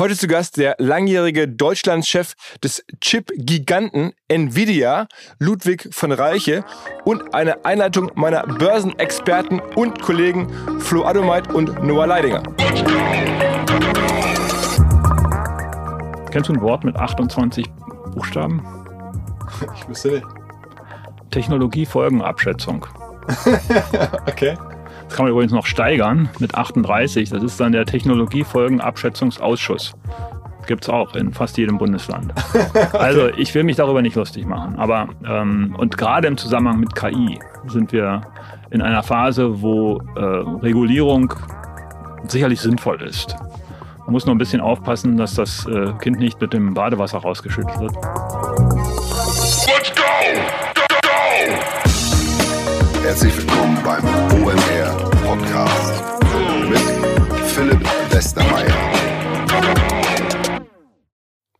Heute zu Gast der langjährige Deutschlandchef des Chip-Giganten Nvidia, Ludwig von Reiche, und eine Einleitung meiner Börsenexperten und Kollegen Flo Adomeit und Noah Leidinger. Kennst du ein Wort mit 28 Buchstaben? Ich wüsste nicht. Technologiefolgenabschätzung. okay. Das kann man übrigens noch steigern mit 38. Das ist dann der Technologiefolgenabschätzungsausschuss. Gibt es auch in fast jedem Bundesland. Also ich will mich darüber nicht lustig machen. Aber ähm, und gerade im Zusammenhang mit KI sind wir in einer Phase, wo äh, Regulierung sicherlich sinnvoll ist. Man muss nur ein bisschen aufpassen, dass das äh, Kind nicht mit dem Badewasser rausgeschüttet wird. Let's go! Go, go! Herzlich willkommen beim OMR Podcast mit Philipp Westermeier.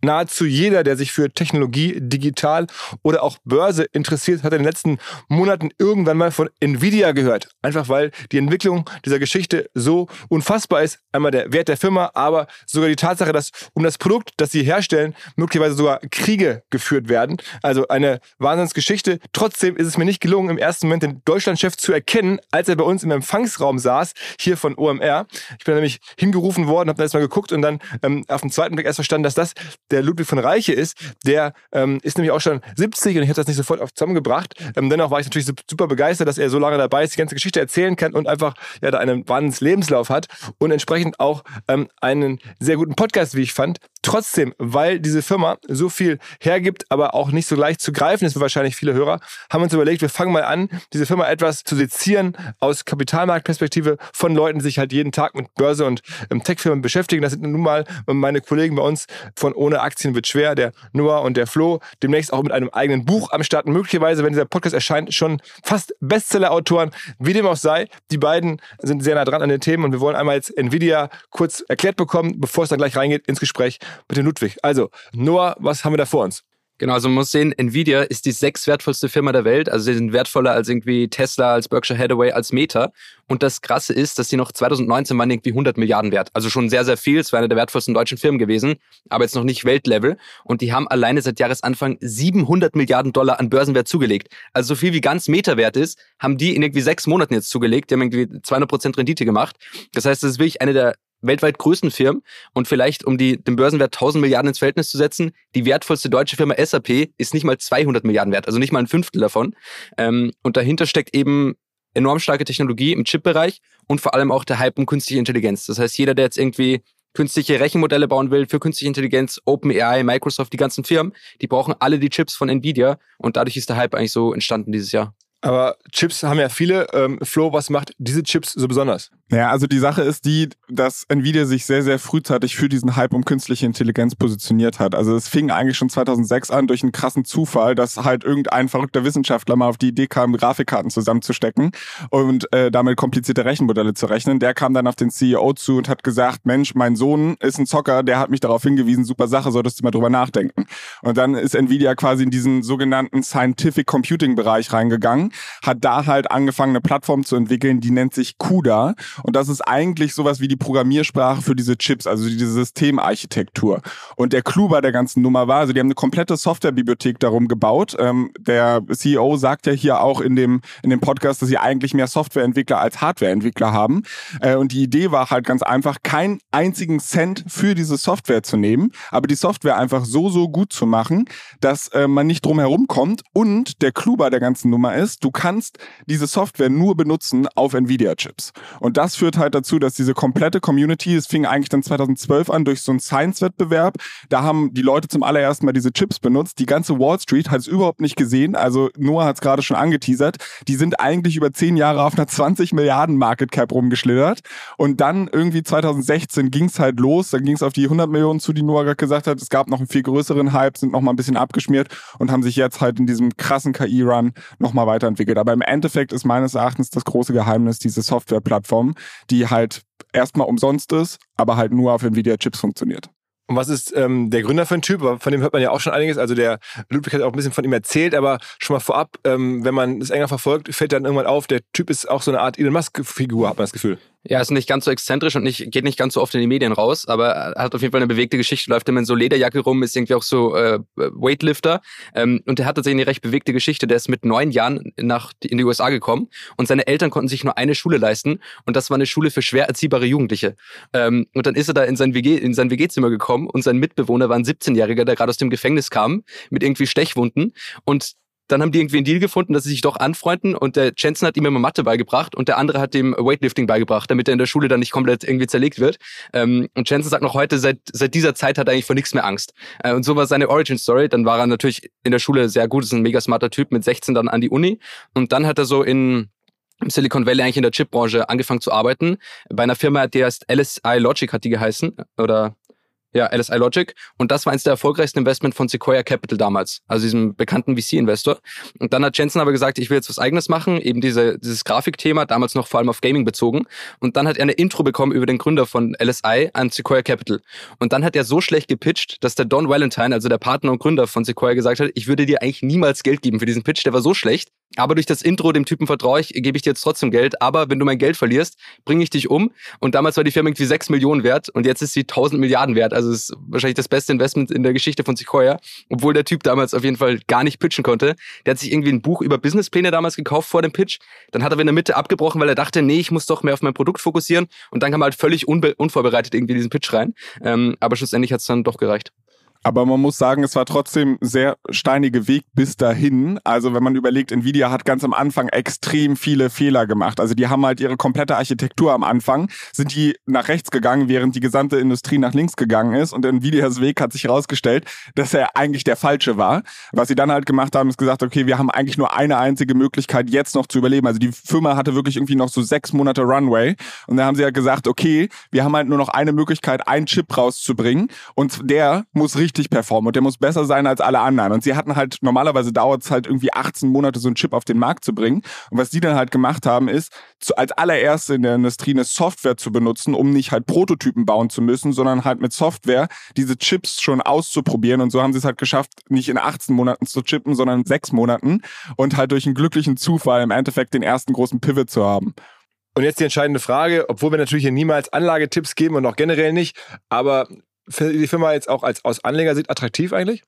Nahezu jeder, der sich für Technologie, Digital oder auch Börse interessiert, hat in den letzten Monaten irgendwann mal von Nvidia gehört. Einfach weil die Entwicklung dieser Geschichte so unfassbar ist. Einmal der Wert der Firma, aber sogar die Tatsache, dass um das Produkt, das sie herstellen, möglicherweise sogar Kriege geführt werden. Also eine Wahnsinnsgeschichte. Trotzdem ist es mir nicht gelungen, im ersten Moment den Deutschlandchef zu erkennen, als er bei uns im Empfangsraum saß, hier von OMR. Ich bin nämlich hingerufen worden, habe da erstmal geguckt und dann ähm, auf den zweiten Blick erst verstanden, dass das der Ludwig von Reiche ist, der ähm, ist nämlich auch schon 70 und ich habe das nicht sofort auf zusammengebracht. Ähm, dennoch war ich natürlich super begeistert, dass er so lange dabei ist, die ganze Geschichte erzählen kann und einfach ja, da einen wahnsinns Lebenslauf hat und entsprechend auch ähm, einen sehr guten Podcast, wie ich fand. Trotzdem, weil diese Firma so viel hergibt, aber auch nicht so leicht zu greifen ist für wahrscheinlich viele Hörer, haben wir uns überlegt, wir fangen mal an, diese Firma etwas zu sezieren aus Kapitalmarktperspektive von Leuten, die sich halt jeden Tag mit Börse und ähm, Tech-Firmen beschäftigen. Das sind nun mal meine Kollegen bei uns von Ohne Aktien wird schwer, der Noah und der Flo, demnächst auch mit einem eigenen Buch am Start. Möglicherweise, wenn dieser Podcast erscheint, schon fast Bestseller-Autoren. Wie dem auch sei, die beiden sind sehr nah dran an den Themen und wir wollen einmal jetzt Nvidia kurz erklärt bekommen, bevor es dann gleich reingeht ins Gespräch mit dem Ludwig. Also, Noah, was haben wir da vor uns? Genau, also man muss sehen, Nvidia ist die sechs wertvollste Firma der Welt. Also sie sind wertvoller als irgendwie Tesla, als Berkshire Hathaway, als Meta. Und das Krasse ist, dass sie noch 2019 waren irgendwie 100 Milliarden wert. Also schon sehr, sehr viel. Es war eine der wertvollsten deutschen Firmen gewesen, aber jetzt noch nicht Weltlevel. Und die haben alleine seit Jahresanfang 700 Milliarden Dollar an Börsenwert zugelegt. Also so viel wie ganz Meta wert ist, haben die in irgendwie sechs Monaten jetzt zugelegt. Die haben irgendwie 200 Prozent Rendite gemacht. Das heißt, das ist wirklich eine der weltweit größten Firmen und vielleicht, um die, den Börsenwert 1000 Milliarden ins Verhältnis zu setzen, die wertvollste deutsche Firma SAP ist nicht mal 200 Milliarden wert, also nicht mal ein Fünftel davon. Ähm, und dahinter steckt eben enorm starke Technologie im Chip-Bereich und vor allem auch der Hype um künstliche Intelligenz. Das heißt, jeder, der jetzt irgendwie künstliche Rechenmodelle bauen will für künstliche Intelligenz, OpenAI, Microsoft, die ganzen Firmen, die brauchen alle die Chips von Nvidia und dadurch ist der Hype eigentlich so entstanden dieses Jahr. Aber Chips haben ja viele. Ähm, Flo, was macht diese Chips so besonders? Ja, also die Sache ist die, dass Nvidia sich sehr, sehr frühzeitig für diesen Hype um künstliche Intelligenz positioniert hat. Also es fing eigentlich schon 2006 an durch einen krassen Zufall, dass halt irgendein verrückter Wissenschaftler mal auf die Idee kam, Grafikkarten zusammenzustecken und äh, damit komplizierte Rechenmodelle zu rechnen. Der kam dann auf den CEO zu und hat gesagt, Mensch, mein Sohn ist ein Zocker, der hat mich darauf hingewiesen, super Sache, solltest du mal drüber nachdenken. Und dann ist Nvidia quasi in diesen sogenannten Scientific Computing Bereich reingegangen, hat da halt angefangen, eine Plattform zu entwickeln, die nennt sich CUDA. Und das ist eigentlich sowas wie die Programmiersprache für diese Chips, also diese Systemarchitektur. Und der Clou bei der ganzen Nummer war, also die haben eine komplette Softwarebibliothek darum gebaut. Ähm, der CEO sagt ja hier auch in dem, in dem Podcast, dass sie eigentlich mehr Softwareentwickler als Hardwareentwickler haben. Äh, und die Idee war halt ganz einfach, keinen einzigen Cent für diese Software zu nehmen, aber die Software einfach so, so gut zu machen, dass äh, man nicht drum herum kommt. Und der Clou bei der ganzen Nummer ist, du kannst diese Software nur benutzen auf Nvidia-Chips. Und das führt halt dazu, dass diese komplette Community, es fing eigentlich dann 2012 an durch so einen Science-Wettbewerb, da haben die Leute zum allerersten Mal diese Chips benutzt. Die ganze Wall Street hat es überhaupt nicht gesehen. Also Noah hat es gerade schon angeteasert. Die sind eigentlich über zehn Jahre auf einer 20 Milliarden Market Cap rumgeschlittert. Und dann irgendwie 2016 ging es halt los. Dann ging es auf die 100 Millionen zu, die Noah gerade gesagt hat. Es gab noch einen viel größeren Hype, sind noch mal ein bisschen abgeschmiert und haben sich jetzt halt in diesem krassen KI-Run noch mal weiterentwickelt. Aber im Endeffekt ist meines Erachtens das große Geheimnis diese Softwareplattform, die halt erstmal umsonst ist, aber halt nur auf Nvidia-Chips funktioniert. Und was ist ähm, der Gründer für ein Typ? Von dem hört man ja auch schon einiges. Also der Ludwig hat auch ein bisschen von ihm erzählt, aber schon mal vorab, ähm, wenn man es enger verfolgt, fällt dann irgendwann auf, der Typ ist auch so eine Art Elon Musk-Figur, hat man das Gefühl. Ja, ist nicht ganz so exzentrisch und nicht, geht nicht ganz so oft in die Medien raus, aber er hat auf jeden Fall eine bewegte Geschichte, läuft immer in so Lederjacke rum, ist irgendwie auch so äh, Weightlifter ähm, und der hat tatsächlich eine recht bewegte Geschichte. Der ist mit neun Jahren nach in die USA gekommen und seine Eltern konnten sich nur eine Schule leisten und das war eine Schule für schwer erziehbare Jugendliche. Ähm, und dann ist er da in sein WG in sein WG-Zimmer gekommen und sein Mitbewohner war ein 17-Jähriger, der gerade aus dem Gefängnis kam mit irgendwie Stechwunden und dann haben die irgendwie einen Deal gefunden, dass sie sich doch anfreunden und der Jensen hat ihm immer Mathe beigebracht und der andere hat ihm Weightlifting beigebracht, damit er in der Schule dann nicht komplett irgendwie zerlegt wird. Ähm, und Jensen sagt noch heute, seit, seit dieser Zeit hat er eigentlich vor nichts mehr Angst. Äh, und so war seine Origin Story. Dann war er natürlich in der Schule sehr gut, ist ein mega smarter Typ, mit 16 dann an die Uni und dann hat er so in im Silicon Valley eigentlich in der Chipbranche angefangen zu arbeiten. Bei einer Firma, die heißt LSI Logic hat die geheißen. Oder ja, LSI Logic. Und das war eines der erfolgreichsten Investment von Sequoia Capital damals, also diesem bekannten VC-Investor. Und dann hat Jensen aber gesagt, ich will jetzt was eigenes machen, eben diese, dieses Grafikthema, damals noch vor allem auf Gaming bezogen. Und dann hat er eine Intro bekommen über den Gründer von LSI an Sequoia Capital. Und dann hat er so schlecht gepitcht, dass der Don Valentine, also der Partner und Gründer von Sequoia, gesagt hat, ich würde dir eigentlich niemals Geld geben für diesen Pitch, der war so schlecht. Aber durch das Intro dem Typen vertraue ich, gebe ich dir jetzt trotzdem Geld. Aber wenn du mein Geld verlierst, bringe ich dich um. Und damals war die Firma irgendwie 6 Millionen wert und jetzt ist sie 1000 Milliarden wert. Also ist wahrscheinlich das beste Investment in der Geschichte von Sequoia, obwohl der Typ damals auf jeden Fall gar nicht pitchen konnte. Der hat sich irgendwie ein Buch über Businesspläne damals gekauft vor dem Pitch. Dann hat er in der Mitte abgebrochen, weil er dachte, nee, ich muss doch mehr auf mein Produkt fokussieren. Und dann kam er halt völlig unvorbereitet irgendwie diesen Pitch rein. Ähm, aber schlussendlich hat es dann doch gereicht. Aber man muss sagen, es war trotzdem sehr steinige Weg bis dahin. Also wenn man überlegt, Nvidia hat ganz am Anfang extrem viele Fehler gemacht. Also die haben halt ihre komplette Architektur am Anfang, sind die nach rechts gegangen, während die gesamte Industrie nach links gegangen ist. Und Nvidias Weg hat sich herausgestellt, dass er eigentlich der falsche war. Was sie dann halt gemacht haben, ist gesagt, okay, wir haben eigentlich nur eine einzige Möglichkeit, jetzt noch zu überleben. Also die Firma hatte wirklich irgendwie noch so sechs Monate Runway. Und dann haben sie halt gesagt, okay, wir haben halt nur noch eine Möglichkeit, einen Chip rauszubringen. Und der muss richtig richtig performen und der muss besser sein als alle anderen. Und sie hatten halt, normalerweise dauert es halt irgendwie 18 Monate, so einen Chip auf den Markt zu bringen. Und was die dann halt gemacht haben, ist, zu, als allererste in der Industrie eine Software zu benutzen, um nicht halt Prototypen bauen zu müssen, sondern halt mit Software diese Chips schon auszuprobieren. Und so haben sie es halt geschafft, nicht in 18 Monaten zu chippen, sondern in sechs Monaten und halt durch einen glücklichen Zufall im Endeffekt den ersten großen Pivot zu haben. Und jetzt die entscheidende Frage, obwohl wir natürlich hier niemals Anlagetipps geben und auch generell nicht, aber die Firma jetzt auch als aus Anlegersicht attraktiv eigentlich?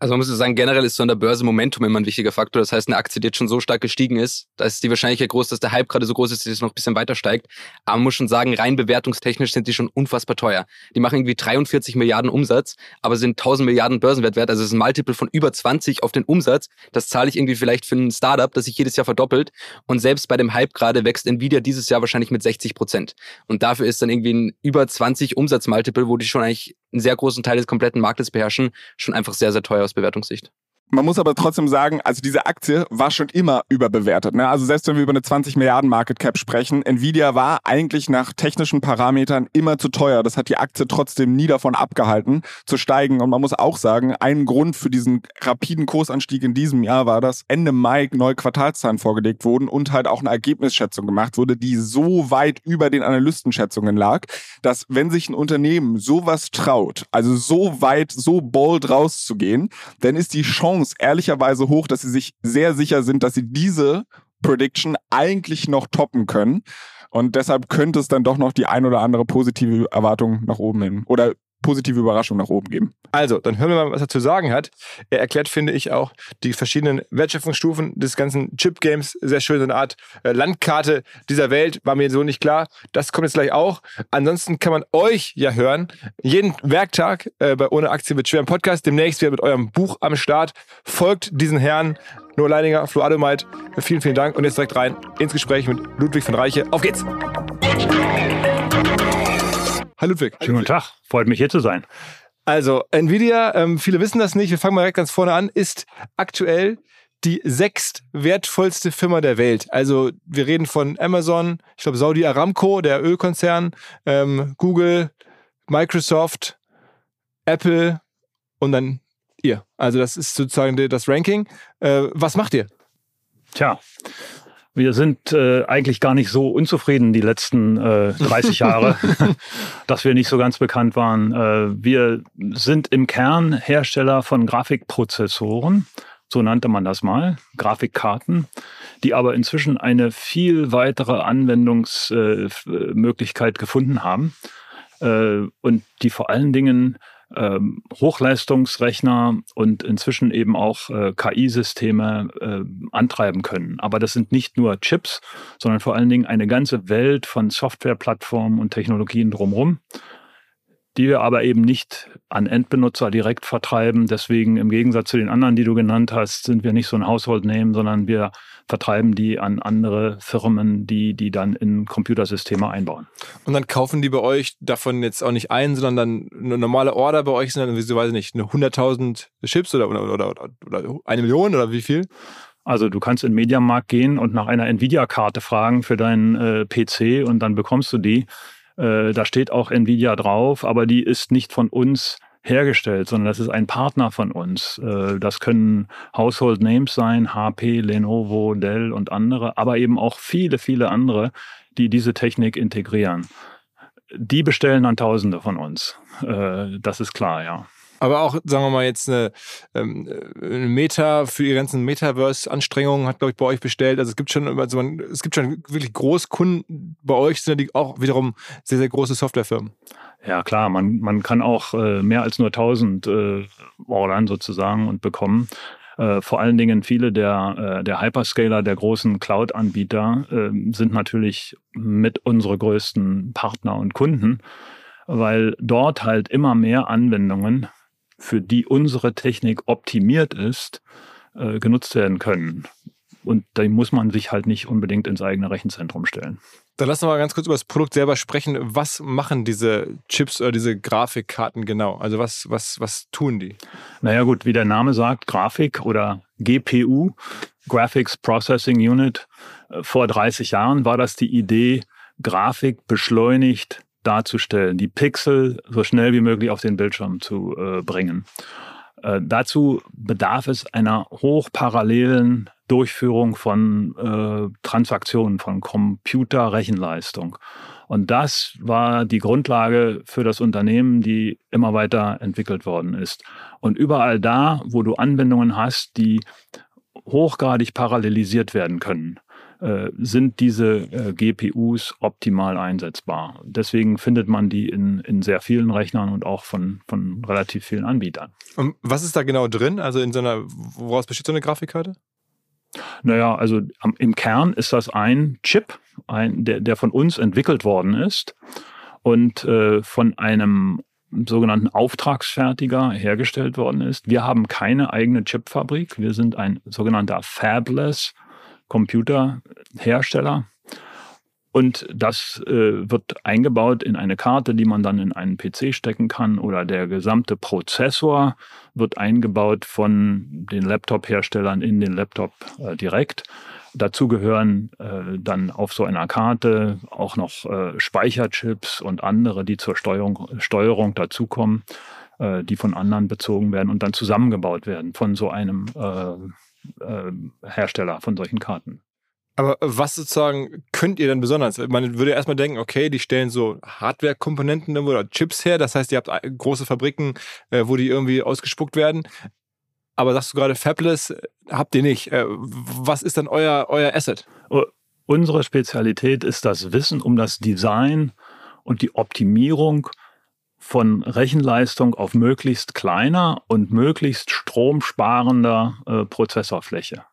Also man muss sagen, generell ist so an der Börse Momentum immer ein wichtiger Faktor. Das heißt, eine Aktie, die jetzt schon so stark gestiegen ist, da ist die Wahrscheinlichkeit groß, dass der Hype gerade so groß ist, dass es noch ein bisschen weiter steigt. Aber man muss schon sagen, rein bewertungstechnisch sind die schon unfassbar teuer. Die machen irgendwie 43 Milliarden Umsatz, aber sind 1000 Milliarden Börsenwert wert. Also es ist ein Multiple von über 20 auf den Umsatz. Das zahle ich irgendwie vielleicht für ein Startup, das sich jedes Jahr verdoppelt. Und selbst bei dem Hype gerade wächst Nvidia dieses Jahr wahrscheinlich mit 60 Prozent. Und dafür ist dann irgendwie ein über 20 Umsatzmultiple, wo die schon eigentlich einen sehr großen Teil des kompletten Marktes beherrschen, schon einfach sehr, sehr teuer aus Bewertungssicht. Man muss aber trotzdem sagen, also diese Aktie war schon immer überbewertet. Ne? Also selbst wenn wir über eine 20 Milliarden Market Cap sprechen, Nvidia war eigentlich nach technischen Parametern immer zu teuer. Das hat die Aktie trotzdem nie davon abgehalten zu steigen. Und man muss auch sagen, ein Grund für diesen rapiden Kursanstieg in diesem Jahr war, dass Ende Mai neue Quartalszahlen vorgelegt wurden und halt auch eine Ergebnisschätzung gemacht wurde, die so weit über den Analystenschätzungen lag, dass wenn sich ein Unternehmen sowas traut, also so weit, so bold rauszugehen, dann ist die Chance Chance ehrlicherweise hoch, dass sie sich sehr sicher sind, dass sie diese Prediction eigentlich noch toppen können. Und deshalb könnte es dann doch noch die ein oder andere positive Erwartung nach oben hin oder positive Überraschung nach oben geben. Also, dann hören wir mal, was er zu sagen hat. Er erklärt, finde ich, auch die verschiedenen Wertschöpfungsstufen des ganzen Chip-Games. Sehr schön, so eine Art äh, Landkarte dieser Welt. War mir so nicht klar. Das kommt jetzt gleich auch. Ansonsten kann man euch ja hören. Jeden Werktag äh, bei Ohne Aktie wird schwer im Podcast. Demnächst wieder mit eurem Buch am Start. Folgt diesen Herren. Nur Leininger, Flo Adomeit. Vielen, vielen Dank. Und jetzt direkt rein ins Gespräch mit Ludwig von Reiche. Auf geht's! Hallo Ludwig. Schönen guten Tag. Freut mich hier zu sein. Also, Nvidia, ähm, viele wissen das nicht, wir fangen mal direkt ganz vorne an, ist aktuell die sechst wertvollste Firma der Welt. Also wir reden von Amazon, ich glaube Saudi Aramco, der Ölkonzern, ähm, Google, Microsoft, Apple und dann ihr. Also das ist sozusagen das Ranking. Äh, was macht ihr? Tja, wir sind äh, eigentlich gar nicht so unzufrieden die letzten äh, 30 Jahre, dass wir nicht so ganz bekannt waren. Äh, wir sind im Kern Hersteller von Grafikprozessoren, so nannte man das mal, Grafikkarten, die aber inzwischen eine viel weitere Anwendungsmöglichkeit äh, gefunden haben äh, und die vor allen Dingen ähm, Hochleistungsrechner und inzwischen eben auch äh, KI-Systeme äh, antreiben können. Aber das sind nicht nur Chips, sondern vor allen Dingen eine ganze Welt von Softwareplattformen und Technologien drumherum die wir aber eben nicht an Endbenutzer direkt vertreiben. Deswegen im Gegensatz zu den anderen, die du genannt hast, sind wir nicht so ein Household Name, sondern wir vertreiben die an andere Firmen, die die dann in Computersysteme einbauen. Und dann kaufen die bei euch davon jetzt auch nicht ein, sondern dann eine normale Order bei euch sind dann, wie weiß ich nicht, eine 100.000 Chips oder, oder, oder, oder eine Million oder wie viel? Also du kannst in den Mediamarkt gehen und nach einer Nvidia-Karte fragen für deinen äh, PC und dann bekommst du die. Äh, da steht auch Nvidia drauf, aber die ist nicht von uns hergestellt, sondern das ist ein Partner von uns. Äh, das können Household Names sein, HP, Lenovo, Dell und andere, aber eben auch viele, viele andere, die diese Technik integrieren. Die bestellen dann Tausende von uns. Äh, das ist klar, ja. Aber auch, sagen wir mal, jetzt eine, ähm, eine Meta für die ganzen Metaverse-Anstrengungen hat, glaube ich, bei euch bestellt. Also es gibt schon, also man, es gibt schon wirklich Großkunden bei euch, sind die auch wiederum sehr, sehr große Softwarefirmen. Ja, klar, man, man kann auch äh, mehr als nur 1000 äh, ordern sozusagen und bekommen. Äh, vor allen Dingen viele der, der Hyperscaler, der großen Cloud-Anbieter äh, sind natürlich mit unsere größten Partner und Kunden, weil dort halt immer mehr Anwendungen für die unsere Technik optimiert ist, äh, genutzt werden können. Und da muss man sich halt nicht unbedingt ins eigene Rechenzentrum stellen. Dann lass uns mal ganz kurz über das Produkt selber sprechen. Was machen diese Chips oder diese Grafikkarten genau? Also was, was, was tun die? Naja gut, wie der Name sagt, Grafik oder GPU, Graphics Processing Unit. Äh, vor 30 Jahren war das die Idee, Grafik beschleunigt darzustellen, die Pixel so schnell wie möglich auf den Bildschirm zu äh, bringen. Äh, dazu bedarf es einer hochparallelen Durchführung von äh, Transaktionen, von Computerrechenleistung. Und das war die Grundlage für das Unternehmen, die immer weiter entwickelt worden ist. Und überall da, wo du Anwendungen hast, die hochgradig parallelisiert werden können, äh, sind diese äh, GPUs optimal einsetzbar. Deswegen findet man die in, in sehr vielen Rechnern und auch von, von relativ vielen Anbietern. Und was ist da genau drin? Also in so einer, woraus besteht so eine Grafikkarte? Naja, also am, im Kern ist das ein Chip, ein, der, der von uns entwickelt worden ist und äh, von einem sogenannten Auftragsfertiger hergestellt worden ist. Wir haben keine eigene Chipfabrik. Wir sind ein sogenannter Fabless Computerhersteller. Und das äh, wird eingebaut in eine Karte, die man dann in einen PC stecken kann oder der gesamte Prozessor wird eingebaut von den Laptop-Herstellern in den Laptop äh, direkt. Dazu gehören äh, dann auf so einer Karte auch noch äh, Speicherchips und andere, die zur Steuerung, Steuerung dazukommen, äh, die von anderen bezogen werden und dann zusammengebaut werden von so einem äh, äh, Hersteller von solchen Karten. Aber was sozusagen könnt ihr denn besonders? Man würde erstmal denken, okay, die stellen so Hardware-Komponenten oder Chips her. Das heißt, ihr habt große Fabriken, äh, wo die irgendwie ausgespuckt werden. Aber sagst du gerade, Fabless äh, habt ihr nicht. Was ist dann euer, euer Asset? Unsere Spezialität ist das Wissen um das Design und die Optimierung von Rechenleistung auf möglichst kleiner und möglichst stromsparender äh, Prozessorfläche.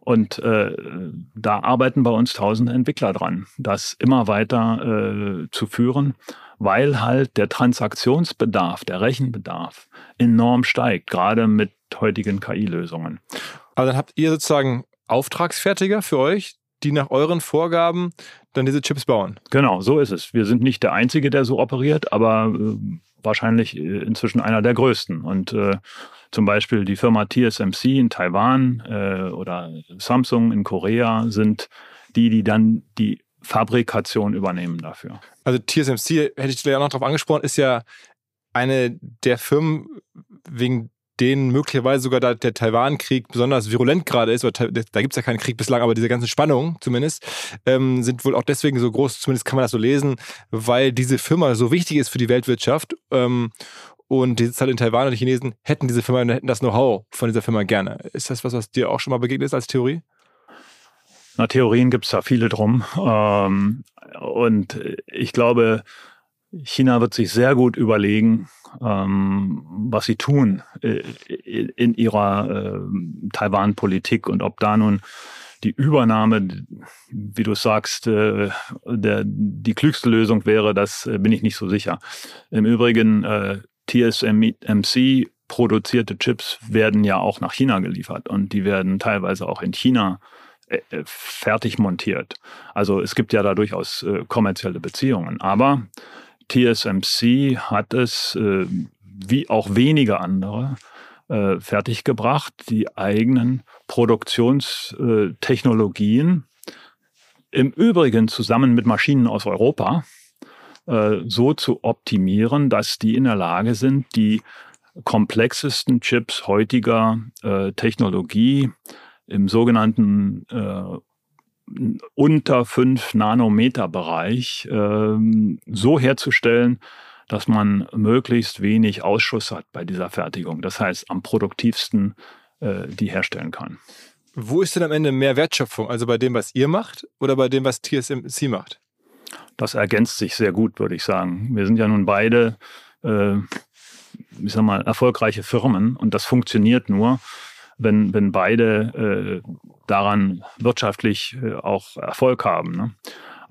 Und äh, da arbeiten bei uns tausende Entwickler dran, das immer weiter äh, zu führen, weil halt der Transaktionsbedarf, der Rechenbedarf enorm steigt, gerade mit heutigen KI-Lösungen. Aber dann habt ihr sozusagen Auftragsfertiger für euch, die nach euren Vorgaben dann diese Chips bauen. Genau, so ist es. Wir sind nicht der Einzige, der so operiert, aber äh, wahrscheinlich äh, inzwischen einer der größten. Und äh, zum Beispiel die Firma TSMC in Taiwan äh, oder Samsung in Korea sind die, die dann die Fabrikation übernehmen dafür. Also TSMC, hätte ich auch noch drauf angesprochen, ist ja eine der Firmen, wegen denen möglicherweise sogar da der Taiwan-Krieg besonders virulent gerade ist, oder da gibt es ja keinen Krieg bislang, aber diese ganzen Spannungen zumindest, ähm, sind wohl auch deswegen so groß, zumindest kann man das so lesen, weil diese Firma so wichtig ist für die Weltwirtschaft. Ähm, und die sitzt halt in Taiwan und die Chinesen hätten diese Firma, hätten das Know-how von dieser Firma gerne. Ist das was, was dir auch schon mal begegnet ist als Theorie? Na, Theorien gibt es da viele drum. Ähm, und ich glaube, China wird sich sehr gut überlegen, ähm, was sie tun äh, in ihrer äh, Taiwan-Politik und ob da nun die Übernahme, wie du sagst, äh, der, die klügste Lösung wäre, das äh, bin ich nicht so sicher. Im Übrigen, äh, TSMC produzierte Chips werden ja auch nach China geliefert und die werden teilweise auch in China äh, äh, fertig montiert. Also es gibt ja da durchaus kommerzielle Beziehungen. Aber TSMC hat es, äh, wie auch wenige andere, äh, fertiggebracht, die eigenen Produktionstechnologien im Übrigen zusammen mit Maschinen aus Europa äh, so zu optimieren, dass die in der Lage sind, die komplexesten Chips heutiger äh, Technologie im sogenannten äh, unter 5 Nanometer Bereich äh, so herzustellen, dass man möglichst wenig Ausschuss hat bei dieser Fertigung. Das heißt, am produktivsten äh, die herstellen kann. Wo ist denn am Ende mehr Wertschöpfung? Also bei dem, was ihr macht oder bei dem, was TSMC macht? Das ergänzt sich sehr gut, würde ich sagen. Wir sind ja nun beide, äh, ich sag mal, erfolgreiche Firmen und das funktioniert nur, wenn, wenn beide äh, daran wirtschaftlich äh, auch Erfolg haben. Ne?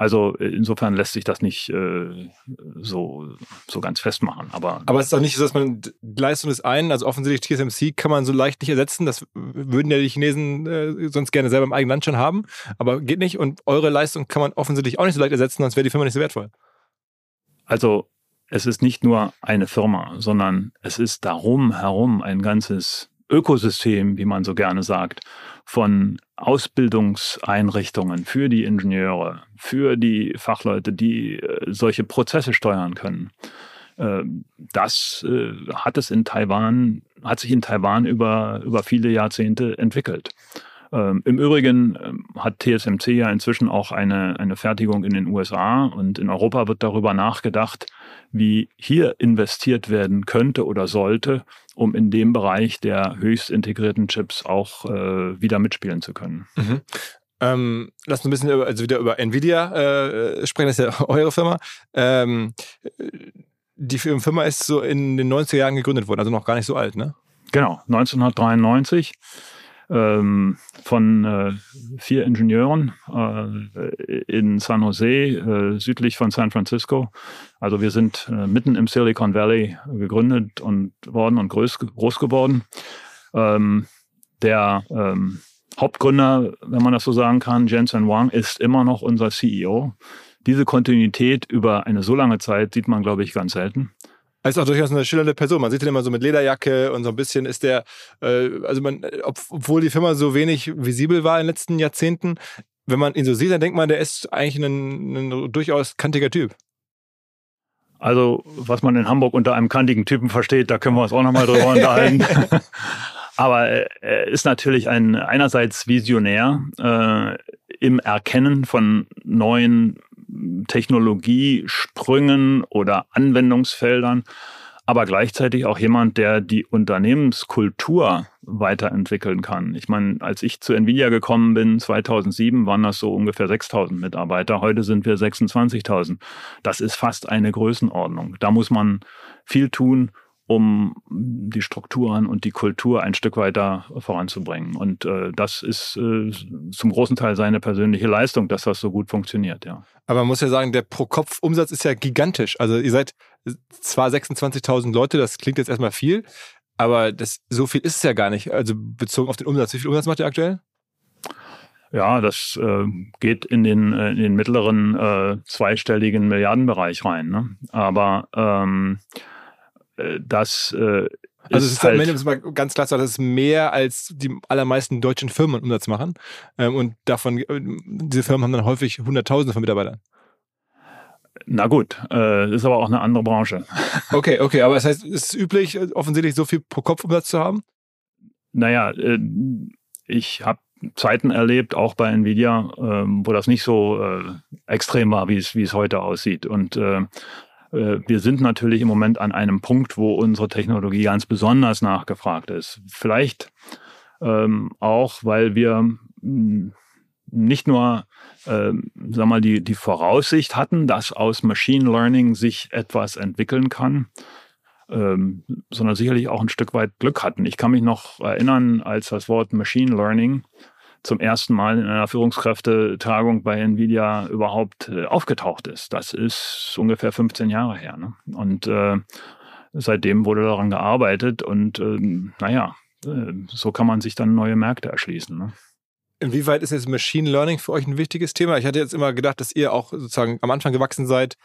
Also insofern lässt sich das nicht äh, so, so ganz festmachen. Aber, aber es ist auch nicht so, dass man Leistung des einen, also offensichtlich TSMC, kann man so leicht nicht ersetzen. Das würden ja die Chinesen äh, sonst gerne selber im eigenen Land schon haben, aber geht nicht. Und eure Leistung kann man offensichtlich auch nicht so leicht ersetzen, sonst wäre die Firma nicht so wertvoll. Also es ist nicht nur eine Firma, sondern es ist darum herum ein ganzes Ökosystem, wie man so gerne sagt, von Ausbildungseinrichtungen für die Ingenieure, für die Fachleute, die äh, solche Prozesse steuern können. Äh, das äh, hat es in Taiwan, hat sich in Taiwan über, über viele Jahrzehnte entwickelt. Ähm, Im Übrigen ähm, hat TSMC ja inzwischen auch eine, eine Fertigung in den USA und in Europa wird darüber nachgedacht, wie hier investiert werden könnte oder sollte, um in dem Bereich der höchst integrierten Chips auch äh, wieder mitspielen zu können. Mhm. Ähm, lass uns ein bisschen über, also wieder über Nvidia äh, sprechen, das ist ja eure Firma. Ähm, die Firma ist so in den 90er Jahren gegründet worden, also noch gar nicht so alt, ne? Genau, 1993 ähm, von äh, vier Ingenieuren äh, in San Jose, äh, südlich von San Francisco. Also wir sind äh, mitten im Silicon Valley gegründet und worden und groß, groß geworden. Ähm, der ähm, Hauptgründer, wenn man das so sagen kann, Jensen Wang, ist immer noch unser CEO. Diese Kontinuität über eine so lange Zeit sieht man, glaube ich, ganz selten. Er ist auch durchaus eine schillernde Person. Man sieht ihn immer so mit Lederjacke und so ein bisschen ist der, äh, also man, obwohl die Firma so wenig visibel war in den letzten Jahrzehnten, wenn man ihn so sieht, dann denkt man, der ist eigentlich ein, ein durchaus kantiger Typ. Also, was man in Hamburg unter einem kantigen Typen versteht, da können wir uns auch nochmal drüber unterhalten. Aber äh, er ist natürlich ein einerseits Visionär äh, im Erkennen von neuen Technologiesprüngen oder Anwendungsfeldern, aber gleichzeitig auch jemand, der die Unternehmenskultur weiterentwickeln kann. Ich meine, als ich zu Nvidia gekommen bin, 2007, waren das so ungefähr 6000 Mitarbeiter. Heute sind wir 26.000. Das ist fast eine Größenordnung. Da muss man viel tun, um die Strukturen und die Kultur ein Stück weiter voranzubringen. Und äh, das ist äh, zum großen Teil seine persönliche Leistung, dass das so gut funktioniert, ja. Aber man muss ja sagen, der Pro-Kopf-Umsatz ist ja gigantisch. Also ihr seid zwar 26.000 Leute, das klingt jetzt erstmal viel, aber das, so viel ist es ja gar nicht. Also bezogen auf den Umsatz. Wie viel Umsatz macht ihr aktuell? Ja, das äh, geht in den, äh, in den mittleren äh, zweistelligen Milliardenbereich rein. Ne? Aber ähm, äh, das äh, also es ist halt am Ende mal ganz klar, dass es mehr als die allermeisten deutschen Firmen Umsatz machen. Ähm, und davon, äh, diese Firmen haben dann häufig Hunderttausende von Mitarbeitern. Na gut, äh, ist aber auch eine andere Branche. Okay, okay, aber das heißt, ist es üblich, offensichtlich so viel pro Kopf Umsatz zu haben? Naja, äh, ich habe Zeiten erlebt, auch bei Nvidia, äh, wo das nicht so äh, extrem war, wie es, wie es heute aussieht. Und äh, äh, wir sind natürlich im Moment an einem Punkt, wo unsere Technologie ganz besonders nachgefragt ist. Vielleicht ähm, auch, weil wir mh, hm, nicht nur äh, sag mal, die, die Voraussicht hatten, dass aus Machine Learning sich etwas entwickeln kann, ähm, sondern sicherlich auch ein Stück weit Glück hatten. Ich kann mich noch erinnern, als das Wort Machine Learning zum ersten Mal in einer Führungskräftetagung bei Nvidia überhaupt äh, aufgetaucht ist. Das ist ungefähr 15 Jahre her. Ne? Und äh, seitdem wurde daran gearbeitet und ähm, naja, äh, so kann man sich dann neue Märkte erschließen. Ne? Inwieweit ist jetzt Machine Learning für euch ein wichtiges Thema? Ich hatte jetzt immer gedacht, dass ihr auch sozusagen am Anfang gewachsen seid,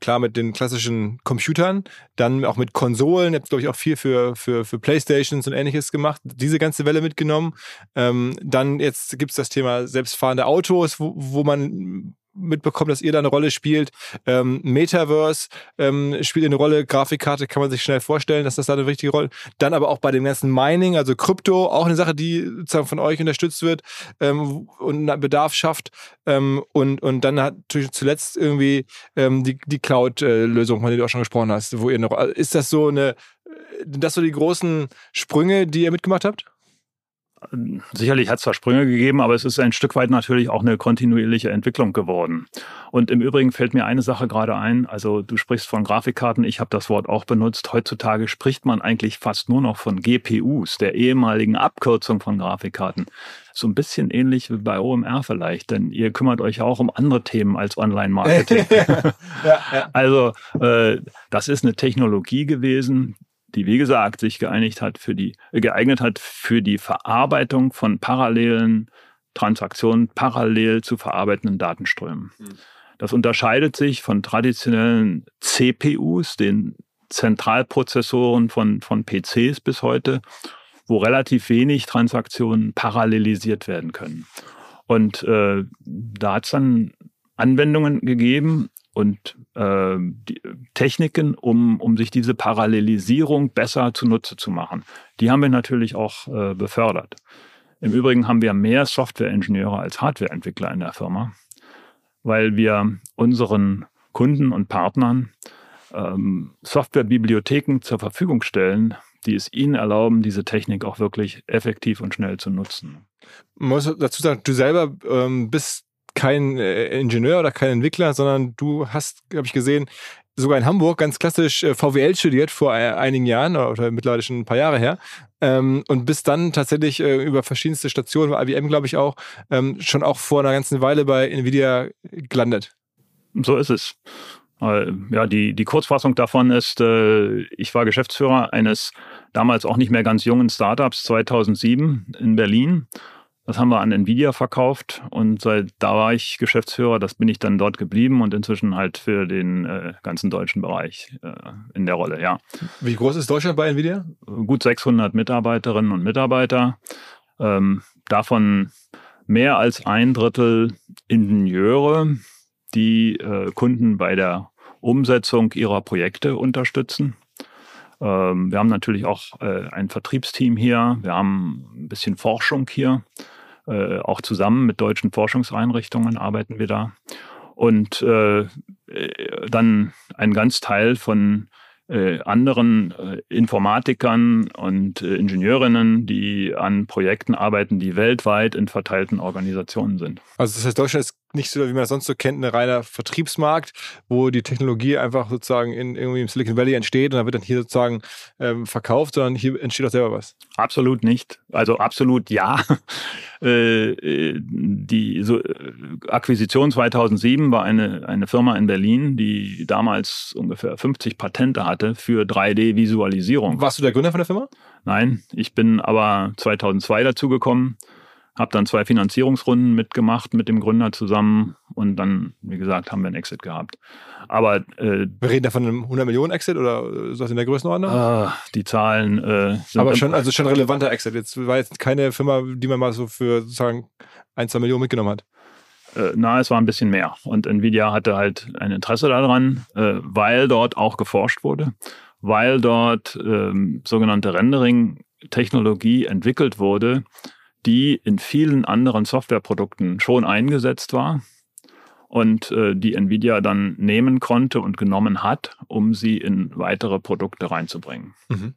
klar mit den klassischen Computern, dann auch mit Konsolen, habt glaube ich auch viel für, für, für Playstations und ähnliches gemacht, diese ganze Welle mitgenommen. Ähm, dann jetzt gibt es das Thema selbstfahrende Autos, wo, wo man mitbekommen, dass ihr da eine Rolle spielt. Ähm, Metaverse ähm, spielt eine Rolle. Grafikkarte kann man sich schnell vorstellen, dass das da eine wichtige Rolle. Dann aber auch bei dem ganzen Mining, also Krypto, auch eine Sache, die sozusagen von euch unterstützt wird ähm, und Bedarf schafft. Ähm, und, und dann natürlich zuletzt irgendwie ähm, die, die Cloud-Lösung, von der du auch schon gesprochen hast, wo ihr noch. Ist das so eine, das so die großen Sprünge, die ihr mitgemacht habt? Sicherlich hat es da Sprünge gegeben, aber es ist ein Stück weit natürlich auch eine kontinuierliche Entwicklung geworden. Und im Übrigen fällt mir eine Sache gerade ein. Also du sprichst von Grafikkarten, ich habe das Wort auch benutzt. Heutzutage spricht man eigentlich fast nur noch von GPUs, der ehemaligen Abkürzung von Grafikkarten. So ein bisschen ähnlich wie bei OMR vielleicht, denn ihr kümmert euch auch um andere Themen als Online-Marketing. ja, ja. Also äh, das ist eine Technologie gewesen, die, wie gesagt, sich geeinigt hat für die, äh, geeignet hat für die Verarbeitung von parallelen Transaktionen, parallel zu verarbeitenden Datenströmen. Mhm. Das unterscheidet sich von traditionellen CPUs, den Zentralprozessoren von, von PCs bis heute, wo relativ wenig Transaktionen parallelisiert werden können. Und äh, da hat es dann Anwendungen gegeben, und äh, die Techniken, um, um sich diese Parallelisierung besser zunutze zu machen. Die haben wir natürlich auch äh, befördert. Im Übrigen haben wir mehr Softwareingenieure als Hardwareentwickler in der Firma, weil wir unseren Kunden und Partnern ähm, Softwarebibliotheken zur Verfügung stellen, die es ihnen erlauben, diese Technik auch wirklich effektiv und schnell zu nutzen. Man muss dazu sagen, du selber ähm, bist kein äh, Ingenieur oder kein Entwickler, sondern du hast, habe ich gesehen, sogar in Hamburg ganz klassisch äh, VWL studiert vor äh, einigen Jahren oder mittlerweile schon ein paar Jahre her ähm, und bist dann tatsächlich äh, über verschiedenste Stationen, bei IBM glaube ich auch, ähm, schon auch vor einer ganzen Weile bei Nvidia gelandet. So ist es. Ja, die, die Kurzfassung davon ist, ich war Geschäftsführer eines damals auch nicht mehr ganz jungen Startups 2007 in Berlin das haben wir an Nvidia verkauft und seit da war ich Geschäftsführer. Das bin ich dann dort geblieben und inzwischen halt für den äh, ganzen deutschen Bereich äh, in der Rolle, ja. Wie groß ist Deutschland bei Nvidia? Gut 600 Mitarbeiterinnen und Mitarbeiter. Ähm, davon mehr als ein Drittel Ingenieure, die äh, Kunden bei der Umsetzung ihrer Projekte unterstützen. Ähm, wir haben natürlich auch äh, ein Vertriebsteam hier. Wir haben ein bisschen Forschung hier. Äh, auch zusammen mit deutschen Forschungseinrichtungen arbeiten wir da. Und äh, dann ein ganz Teil von äh, anderen äh, Informatikern und äh, Ingenieurinnen, die an Projekten arbeiten, die weltweit in verteilten Organisationen sind. Also das heißt, Deutschland ist nicht so, wie man das sonst so kennt, ein reiner Vertriebsmarkt, wo die Technologie einfach sozusagen in, irgendwie im Silicon Valley entsteht und dann wird dann hier sozusagen ähm, verkauft, sondern hier entsteht auch selber was. Absolut nicht. Also absolut ja. Äh, äh, die so, äh, Akquisition 2007 war eine, eine Firma in Berlin, die damals ungefähr 50 Patente hatte für 3D-Visualisierung. Warst du der Gründer von der Firma? Nein, ich bin aber 2002 dazugekommen habe dann zwei Finanzierungsrunden mitgemacht mit dem Gründer zusammen und dann, wie gesagt, haben wir einen Exit gehabt. Aber äh, wir reden da von einem 100 Millionen Exit oder so in der Größenordnung? Äh, die Zahlen äh, sind aber schon also schon relevanter Exit. Jetzt war jetzt keine Firma, die man mal so für sozusagen ein zwei Millionen mitgenommen hat. Äh, na, es war ein bisschen mehr. Und Nvidia hatte halt ein Interesse daran, äh, weil dort auch geforscht wurde, weil dort ähm, sogenannte Rendering-Technologie entwickelt wurde, die in vielen anderen Softwareprodukten schon eingesetzt war und äh, die Nvidia dann nehmen konnte und genommen hat, um sie in weitere Produkte reinzubringen. Mhm.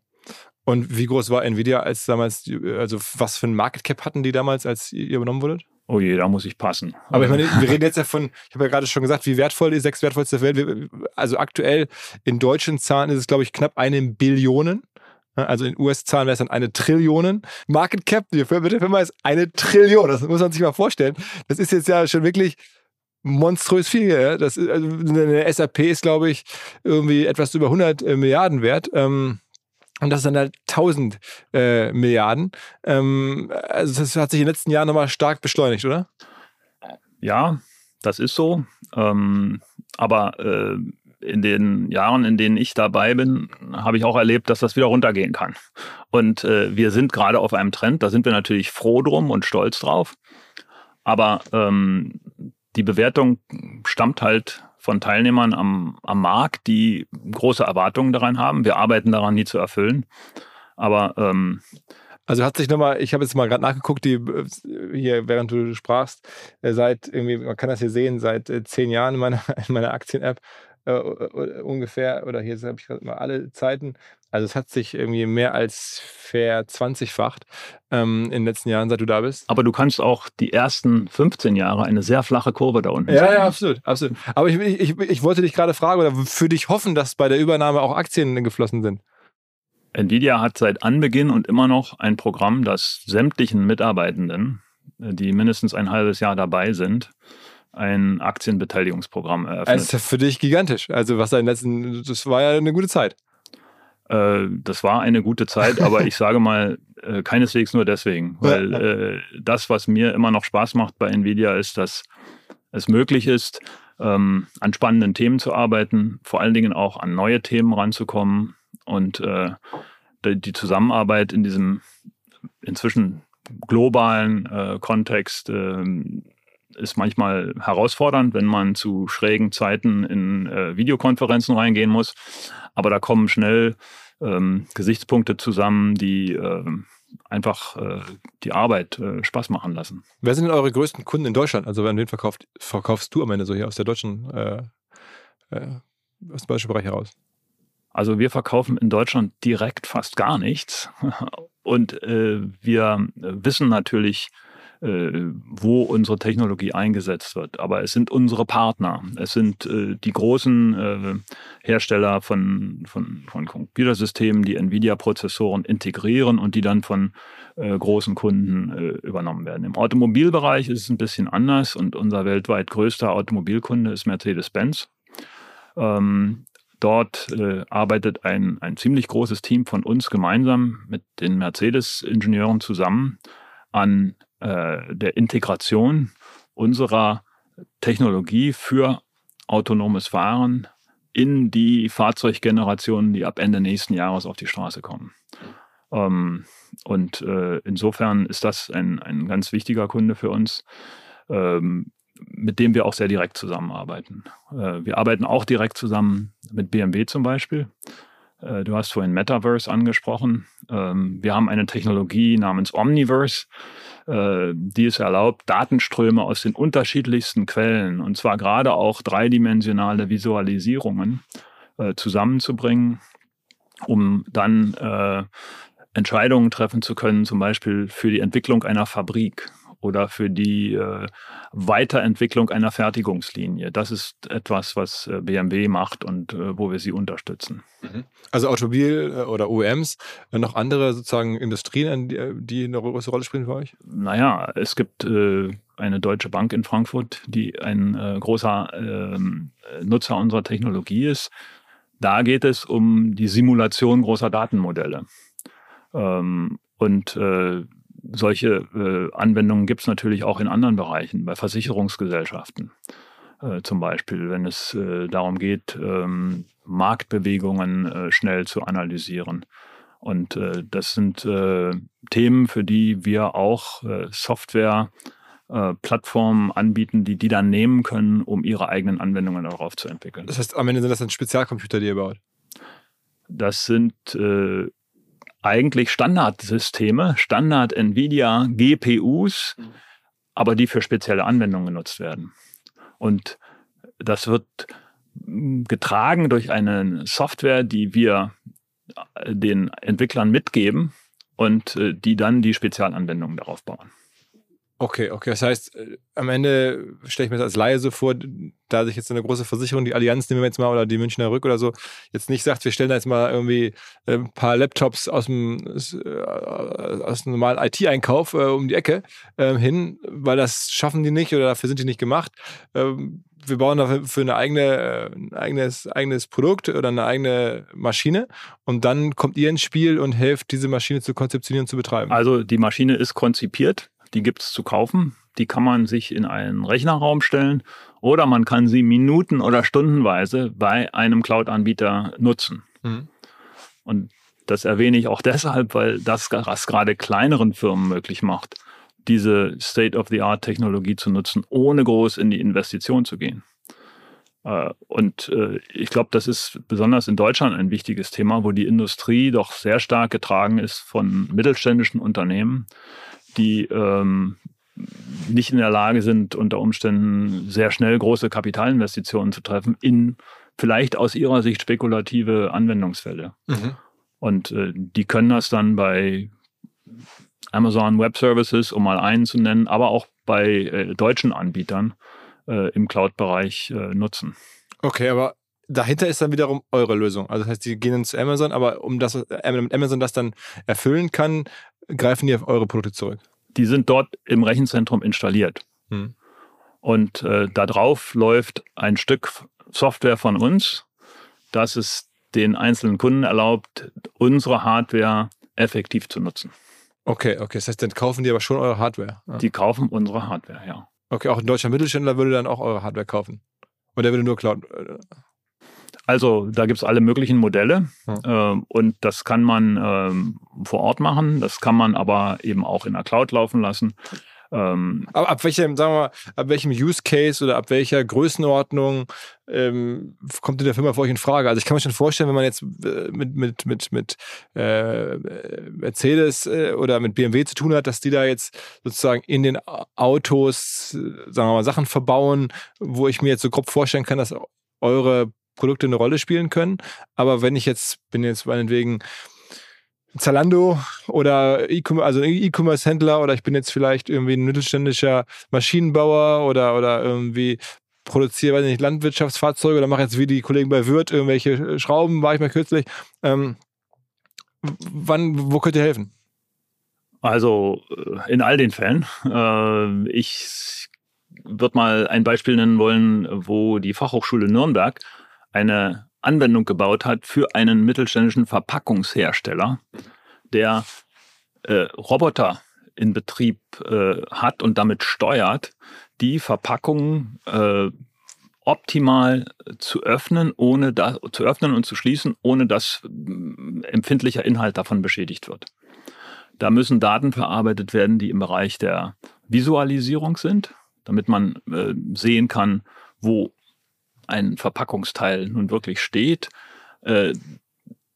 Und wie groß war Nvidia als damals, also was für ein Market Cap hatten die damals, als ihr übernommen wurdet? oh je, da muss ich passen. Aber ich meine, wir reden jetzt ja von, ich habe ja gerade schon gesagt, wie wertvoll die sechs wertvollste der Welt. Also aktuell in deutschen Zahlen ist es, glaube ich, knapp eine Billion. Also in US-Zahlen wäre es dann eine Trillion. Market Cap der Firma ist eine Trillion. Das muss man sich mal vorstellen. Das ist jetzt ja schon wirklich monströs viel. Ja? Das also eine SAP ist, glaube ich, irgendwie etwas über 100 äh, Milliarden wert. Ähm, und das sind halt 1000 äh, Milliarden. Ähm, also das hat sich in den letzten Jahren nochmal stark beschleunigt, oder? Ja, das ist so. Ähm, aber äh, in den Jahren, in denen ich dabei bin, habe ich auch erlebt, dass das wieder runtergehen kann. Und äh, wir sind gerade auf einem Trend, da sind wir natürlich froh drum und stolz drauf. Aber ähm, die Bewertung stammt halt von Teilnehmern am, am Markt, die große Erwartungen daran haben. Wir arbeiten daran, die zu erfüllen. Aber ähm, also hat sich nochmal, ich habe jetzt mal gerade nachgeguckt, die hier, während du sprachst, äh, seit irgendwie, man kann das hier sehen, seit äh, zehn Jahren in meiner, in meiner Aktien-App äh, ungefähr, oder hier habe ich gerade mal alle Zeiten. Also es hat sich irgendwie mehr als verzwanzigfacht ähm, in den letzten Jahren, seit du da bist. Aber du kannst auch die ersten 15 Jahre eine sehr flache Kurve da unten Ja, ja, absolut, absolut. Aber ich, ich, ich wollte dich gerade fragen oder für dich hoffen, dass bei der Übernahme auch Aktien geflossen sind. Nvidia hat seit Anbeginn und immer noch ein Programm, das sämtlichen Mitarbeitenden, die mindestens ein halbes Jahr dabei sind, ein Aktienbeteiligungsprogramm eröffnet. Das ist ja für dich gigantisch. Also was in letzten, das war ja eine gute Zeit. Äh, das war eine gute Zeit, aber ich sage mal, äh, keineswegs nur deswegen. Weil äh, das, was mir immer noch Spaß macht bei Nvidia, ist, dass es möglich ist, ähm, an spannenden Themen zu arbeiten, vor allen Dingen auch an neue Themen ranzukommen und die Zusammenarbeit in diesem inzwischen globalen äh, Kontext ähm, ist manchmal herausfordernd, wenn man zu schrägen Zeiten in äh, Videokonferenzen reingehen muss. Aber da kommen schnell ähm, Gesichtspunkte zusammen, die äh, einfach äh, die Arbeit äh, Spaß machen lassen. Wer sind denn eure größten Kunden in Deutschland? Also an wen verkauft, verkaufst du am Ende so hier aus der deutschen, äh, äh, aus dem deutschen Bereich heraus? Also wir verkaufen in Deutschland direkt fast gar nichts. Und wir wissen natürlich, wo unsere Technologie eingesetzt wird. Aber es sind unsere Partner. Es sind äh, die großen äh, Hersteller von, von, von Computersystemen, die NVIDIA-Prozessoren integrieren und die dann von äh, großen Kunden äh, übernommen werden. Im Automobilbereich ist es ein bisschen anders und unser weltweit größter Automobilkunde ist Mercedes-Benz. Ähm, Dort äh, arbeitet ein, ein ziemlich großes Team von uns gemeinsam mit den Mercedes-Ingenieuren zusammen an äh, der Integration unserer Technologie für autonomes Fahren in die Fahrzeuggenerationen, die ab Ende nächsten Jahres auf die Straße kommen. Ähm, und äh, insofern ist das ein, ein ganz wichtiger Kunde für uns, ähm, mit dem wir auch sehr direkt zusammenarbeiten. Äh, wir arbeiten auch direkt zusammen mit BMW zum Beispiel. Äh, du hast vorhin Metaverse angesprochen. Ähm, wir haben eine Technologie namens Omniverse, äh, die es erlaubt, Datenströme aus den unterschiedlichsten Quellen, und zwar gerade auch dreidimensionale Visualisierungen, äh, zusammenzubringen, um dann Entscheidungen treffen zu können, zum Beispiel für die Entwicklung einer Fabrik oder für die äh, Weiterentwicklung einer Fertigungslinie. Das ist etwas, was äh, BMW macht und äh, wo wir sie unterstützen. Mhm. Also Automobil- äh, oder OEMs, äh, noch andere sozusagen Industrien, die, äh, die eine große Rolle spielen für euch? Naja, es gibt eine deutsche Bank in Frankfurt, die ein großer ähm, Nutzer unserer Technologie ist. Da geht es um die Simulation großer Datenmodelle. Ähm, und solche äh, Anwendungen gibt es natürlich auch in anderen Bereichen, bei Versicherungsgesellschaften äh, zum Beispiel, wenn es äh, darum geht, ähm, Marktbewegungen äh, schnell zu analysieren. Und äh, das sind äh, Themen, für die wir auch Software Plattformen anbieten, die die dann nehmen können, um ihre eigenen Anwendungen darauf zu entwickeln. Das heißt, am Ende sind das dann Spezialcomputer, die ihr baut? Das sind eigentlich Standardsysteme, Standard Nvidia GPUs, mhm. aber die für spezielle Anwendungen genutzt werden. Und das wird getragen durch eine Software, die wir äh, den Entwicklern mitgeben und äh, die dann die Spezialanwendungen darauf bauen. Okay, okay. Das heißt, äh, am Ende stelle ich mir das als Laie so vor, da sich jetzt eine große Versicherung, die Allianz nehmen wir jetzt mal oder die Münchner Rück oder so, jetzt nicht sagt, wir stellen da jetzt mal irgendwie äh, ein paar Laptops aus dem, äh, aus dem normalen IT-Einkauf äh, um die Ecke äh, hin, weil das schaffen die nicht oder dafür sind die nicht gemacht. Ähm, wir bauen dafür für eine eigene, äh, ein eigenes, eigenes Produkt oder eine eigene Maschine und dann kommt ihr ins Spiel und helft, diese Maschine zu konzeptionieren und zu betreiben. Also die Maschine ist konzipiert, die gibt es zu kaufen, die kann man sich in einen Rechnerraum stellen oder man kann sie minuten- oder stundenweise bei einem Cloud-Anbieter nutzen. Mhm. Und das erwähne ich auch deshalb, weil das was gerade kleineren Firmen möglich macht, diese State-of-the-Art-Technologie zu nutzen, ohne groß in die Investition zu gehen. Äh, Und äh, ich glaube, das ist besonders in Deutschland ein wichtiges Thema, wo die Industrie doch sehr stark getragen ist von mittelständischen Unternehmen, die ähm, nicht in der Lage sind, unter Umständen sehr schnell große Kapitalinvestitionen zu treffen in vielleicht aus ihrer Sicht spekulative Anwendungsfälle. Mhm. Und äh, die können das dann bei Amazon Web Services, um mal einen zu nennen, aber auch bei äh, deutschen Anbietern äh, im Cloud-Bereich äh, nutzen. Okay, aber dahinter ist dann wiederum eure Lösung. Also das heißt, die gehen dann zu Amazon, aber um das, äh, damit Amazon das dann erfüllen kann, greifen die auf eure Produkte zurück. Die sind dort im Rechenzentrum installiert. Hm. Und äh, darauf läuft ein Stück Software von uns, das es den einzelnen Kunden erlaubt, unsere Hardware effektiv zu nutzen. Okay, okay. Das heißt, dann kaufen die aber schon eure Hardware. Ja. Die kaufen unsere Hardware, ja. Okay, auch ein deutscher Mittelständler würde dann auch eure Hardware kaufen. Und der würde nur Cloud. Äh, Also da gibt es alle möglichen Modelle Ja. ähm, und das kann man ähm, vor Ort machen, das kann man aber eben auch in der Cloud laufen lassen. Ähm, Aber ab welchem, sagen wir mal, ab welchem Use Case oder ab welcher Größenordnung ähm, kommt in der Firma für euch in Frage? Also ich kann mir schon vorstellen, wenn man jetzt äh, mit, mit, mit, mit äh, Mercedes äh, oder mit BMW zu tun hat, dass die da jetzt sozusagen in den Autos, äh, sagen wir mal, Sachen verbauen, wo ich mir jetzt so grob vorstellen kann, dass eure Produkte eine Rolle spielen können. Aber wenn ich jetzt, bin jetzt meinetwegen Zalando oder E-Com- also E-Commerce-Händler oder ich bin jetzt vielleicht irgendwie ein mittelständischer Maschinenbauer oder, oder irgendwie produziere, weiß nicht, Landwirtschaftsfahrzeuge oder mache jetzt wie die Kollegen bei Wirt irgendwelche Schrauben, war ich mal kürzlich. Ähm, wann, wo könnt ihr helfen? Also äh, in all den Fällen. Äh, Ich würde mal ein Beispiel nennen wollen, wo die Fachhochschule Nürnberg eine Anwendung gebaut hat für einen mittelständischen Verpackungshersteller, der äh, Roboter in Betrieb äh, hat und damit steuert, die Verpackungen äh, optimal zu öffnen, ohne da, zu öffnen und zu schließen, ohne dass mm, empfindlicher Inhalt davon beschädigt wird. Da müssen Daten verarbeitet werden, die im Bereich der Visualisierung sind, damit man äh, sehen kann, wo ein Verpackungsteil nun wirklich steht. Äh,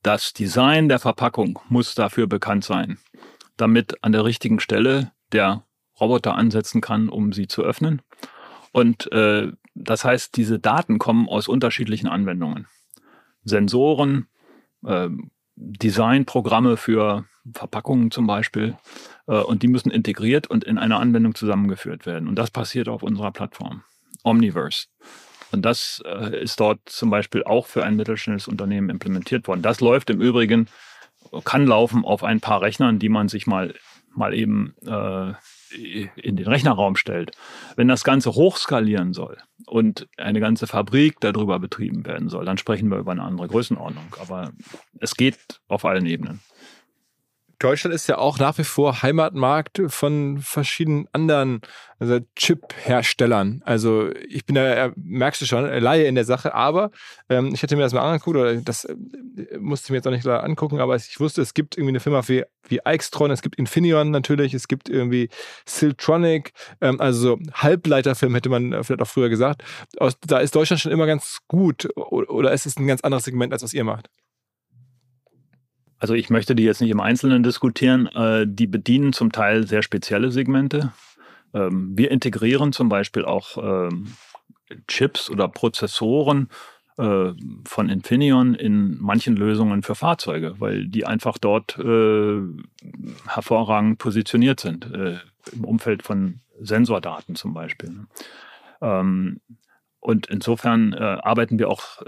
das Design der Verpackung muss dafür bekannt sein, damit an der richtigen Stelle der Roboter ansetzen kann, um sie zu öffnen. Und äh, das heißt, diese Daten kommen aus unterschiedlichen Anwendungen. Sensoren, äh, Designprogramme für Verpackungen zum Beispiel. Und die müssen integriert und in einer Anwendung zusammengeführt werden. Und das passiert auf unserer Plattform, Omniverse. Und das äh, ist dort zum Beispiel auch für ein mittelständisches Unternehmen implementiert worden. Das läuft im Übrigen, kann laufen auf ein paar Rechnern, die man sich mal, mal eben äh, in den Rechnerraum stellt. Wenn das Ganze hochskalieren soll und eine ganze Fabrik darüber betrieben werden soll, dann sprechen wir über eine andere Größenordnung. Aber es geht auf allen Ebenen. Deutschland ist ja auch nach wie vor Heimatmarkt von verschiedenen anderen also Chip-Herstellern. Also ich bin da, äh, merkst du schon, äh, Laie in der Sache, aber ähm, ich hätte mir das mal angeguckt, oder das äh, musste ich mir jetzt auch nicht angucken, aber ich wusste, es gibt irgendwie eine Firma wie, wie Aixtron, es gibt Infineon natürlich, es gibt irgendwie Siltronic, ähm, also so Halbleiterfirmen hätte man äh, vielleicht auch früher gesagt. Aus, da ist Deutschland schon immer ganz gut oder ist es ein ganz anderes Segment, als was ihr macht? Also ich möchte die jetzt nicht im Einzelnen diskutieren. Äh, die bedienen zum Teil sehr spezielle Segmente. Ähm, wir integrieren zum Beispiel auch ähm, Chips oder Prozessoren äh, von Infineon in manchen Lösungen für Fahrzeuge, weil die einfach dort äh, hervorragend positioniert sind im Umfeld von Sensordaten zum Beispiel. Ne? Ähm, und insofern arbeiten wir auch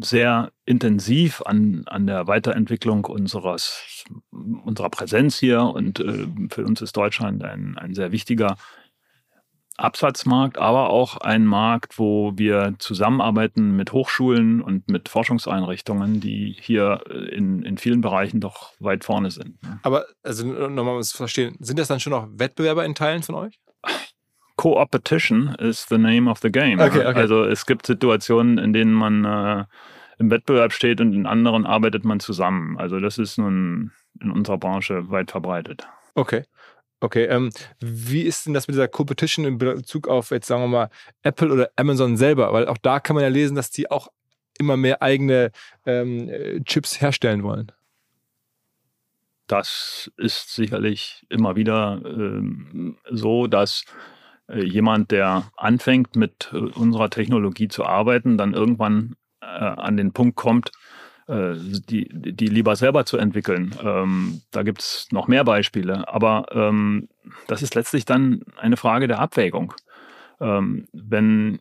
sehr intensiv an, an der Weiterentwicklung unseres, unserer Präsenz hier. Und äh, für uns ist Deutschland ein, ein sehr wichtiger Absatzmarkt, aber auch ein Markt, wo wir zusammenarbeiten mit Hochschulen und mit Forschungseinrichtungen, die hier äh, in, in vielen Bereichen doch weit vorne sind. Aber, also nochmal um es verstehen, sind das dann schon auch Wettbewerber in Teilen von euch? Co-Opetition is the name of the game. Okay, okay. Also es gibt Situationen, in denen man äh, im Wettbewerb steht und in anderen arbeitet man zusammen. Also das ist nun in unserer Branche weit verbreitet. Okay. Okay, ähm, wie ist denn das mit dieser Competition in Bezug auf jetzt sagen wir mal Apple oder Amazon selber? Weil auch da kann man ja lesen, dass die auch immer mehr eigene ähm, äh, Chips herstellen wollen. Das ist sicherlich immer wieder ähm, so, dass jemand, der anfängt mit äh, unserer Technologie zu arbeiten, dann irgendwann äh, an den Punkt kommt, äh, die, die lieber selber zu entwickeln. Ähm, da gibt es noch mehr Beispiele, aber ähm, das ist letztlich dann eine Frage der Abwägung. Ähm, wenn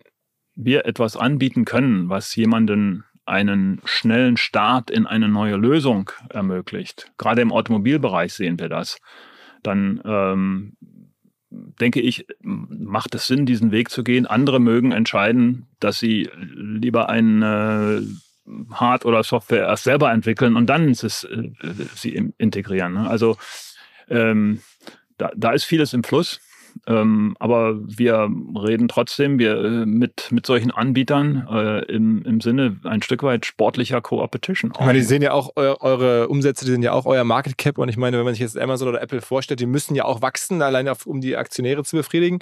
wir etwas anbieten können, was jemanden einen schnellen Start in eine neue Lösung ermöglicht, gerade im Automobilbereich sehen wir das, dann ähm, denke ich, macht es Sinn, diesen Weg zu gehen. Andere mögen entscheiden, dass sie lieber eine Hard- oder Software erst selber entwickeln und dann es, äh, sie integrieren. Ne? Also ähm, da, da ist vieles im Fluss. Ähm, aber wir reden trotzdem wir, äh, mit, mit solchen Anbietern äh, im, im Sinne ein Stück weit sportlicher Co-Opetition. Ich meine, die sehen ja auch eu eure Umsätze, die sind ja auch euer Market Cap. Und ich meine, wenn man sich jetzt Amazon oder Apple vorstellt, die müssen ja auch wachsen, allein auf, um die Aktionäre zu befriedigen.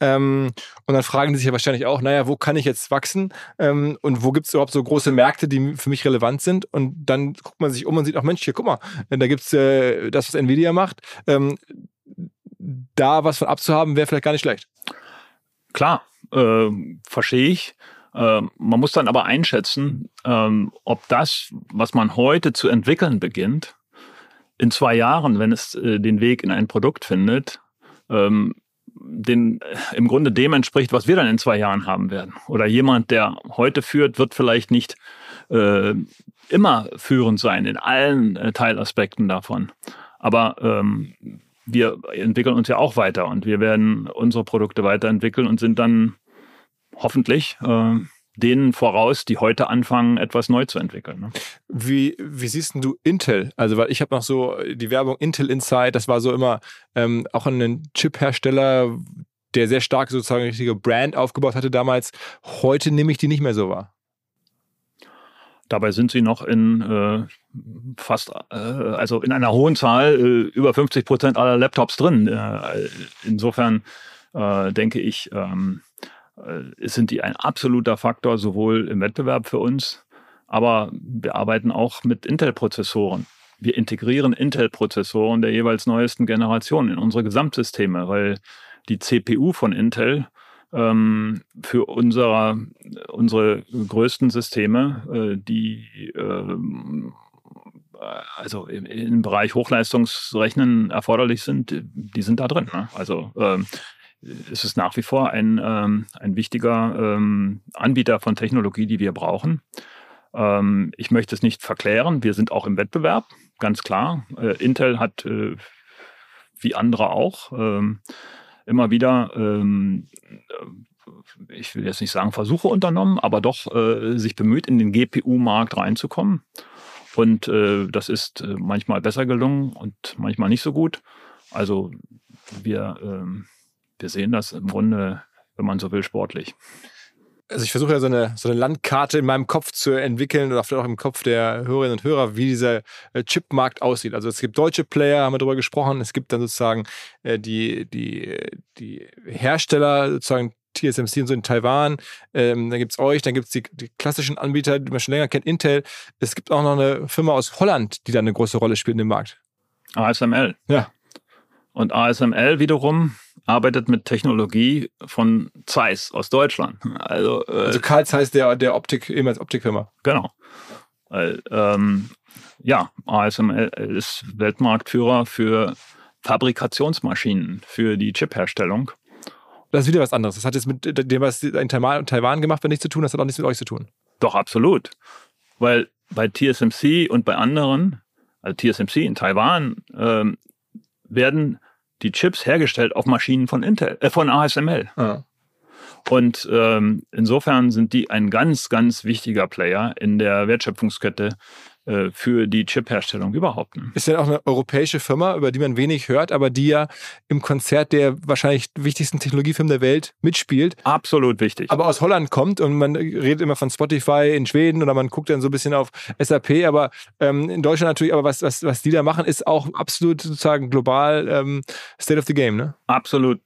Ähm, und dann fragen die sich ja wahrscheinlich auch, naja, wo kann ich jetzt wachsen? Ähm, und wo gibt es überhaupt so große Märkte, die für mich relevant sind? Und dann guckt man sich um und sieht, ach Mensch, hier, guck mal, da gibt's äh, das, was Nvidia macht. Ähm, da was von abzuhaben, wäre vielleicht gar nicht schlecht. Klar, äh, verstehe ich. Äh, man muss dann aber einschätzen, ähm, ob das, was man heute zu entwickeln beginnt, in zwei Jahren, wenn es äh, den Weg in ein Produkt findet, ähm, den, äh, im Grunde dem entspricht, was wir dann in zwei Jahren haben werden. Oder jemand, der heute führt, wird vielleicht nicht äh, immer führend sein in allen äh, Teilaspekten davon. Aber ähm, wir entwickeln uns ja auch weiter und wir werden unsere Produkte weiterentwickeln und sind dann hoffentlich äh, denen voraus, die heute anfangen, etwas neu zu entwickeln. Ne? Wie, wie siehst du Intel? Also, weil ich habe noch so die Werbung Intel Inside, das war so immer ähm, auch ein Chip-Hersteller, der sehr stark sozusagen eine richtige Brand aufgebaut hatte damals. Heute nehme ich die nicht mehr so wahr. Dabei sind sie noch in äh, fast, äh, also in einer hohen Zahl, äh, über 50 Prozent aller Laptops drin. Äh, insofern äh, denke ich, ähm, äh, sind die ein absoluter Faktor, sowohl im Wettbewerb für uns, aber wir arbeiten auch mit Intel-Prozessoren. Wir integrieren Intel-Prozessoren der jeweils neuesten Generation in unsere Gesamtsysteme, weil die CPU von Intel ähm, für unser, unsere größten Systeme, äh, die ähm, also im, im, Bereich Hochleistungsrechnen erforderlich sind, die sind da drin. Ne? Also ähm, es ist nach wie vor ein, ähm, ein wichtiger ähm, Anbieter von Technologie, die wir brauchen. Ähm, ich möchte es nicht verklären. Wir sind auch im Wettbewerb, ganz klar. Äh, Intel hat äh, wie andere auch ähm, immer wieder, ähm, äh, ich will jetzt nicht sagen Versuche unternommen, aber doch äh, sich bemüht, in den GPU-Markt reinzukommen. Und äh, das ist äh, manchmal besser gelungen und manchmal nicht so gut. Also wir, ähm, wir sehen das im Grunde, wenn man so will, sportlich also ich versuche ja so eine, so eine Landkarte in meinem Kopf zu entwickeln oder vielleicht auch im Kopf der Hörerinnen und Hörer, wie dieser äh, Chipmarkt aussieht. Also es gibt deutsche Player, haben wir darüber gesprochen. Es gibt dann sozusagen äh, die, die, die Hersteller, sozusagen TSMC und so in Taiwan. Ähm, dann gibt es euch, dann gibt es die, die, klassischen Anbieter, die man schon länger kennt, Intel. Es gibt auch noch eine Firma aus Holland, die da eine große Rolle spielt in dem Markt. ASML. Ja. Und ASML wiederum arbeitet mit Technologie von Zeiss aus Deutschland. Also, äh, also Karl Zeiss, der, der Optik, ehemals Optikfirma. Genau. Weil, ähm, ja, ASML ist Weltmarktführer für Fabrikationsmaschinen für die Chipherstellung. Das ist wieder was anderes. Das hat jetzt mit dem, was in Taiwan, Taiwan gemacht wird, nichts zu tun. Das hat auch nichts mit euch zu tun. Doch, absolut. Weil bei TSMC und bei anderen, also TSMC in Taiwan, ähm, werden die Chips hergestellt auf Maschinen von Intel, äh, von ASML. Ja. Und ähm, insofern sind die ein ganz, ganz wichtiger Player in der Wertschöpfungskette äh, für die Chip-Herstellung überhaupt. Ne? Ist ja auch eine europäische Firma, über die man wenig hört, aber die ja im Konzert der wahrscheinlich wichtigsten Technologiefirmen der Welt mitspielt. Absolut wichtig. aber aus Holland kommt und man redet immer von Spotify in Schweden oder man guckt dann so ein bisschen auf SAP, aber ähm, in Deutschland natürlich, aber was, was, was die da machen, ist auch absolut sozusagen global ähm, State of the Game, ne? absolut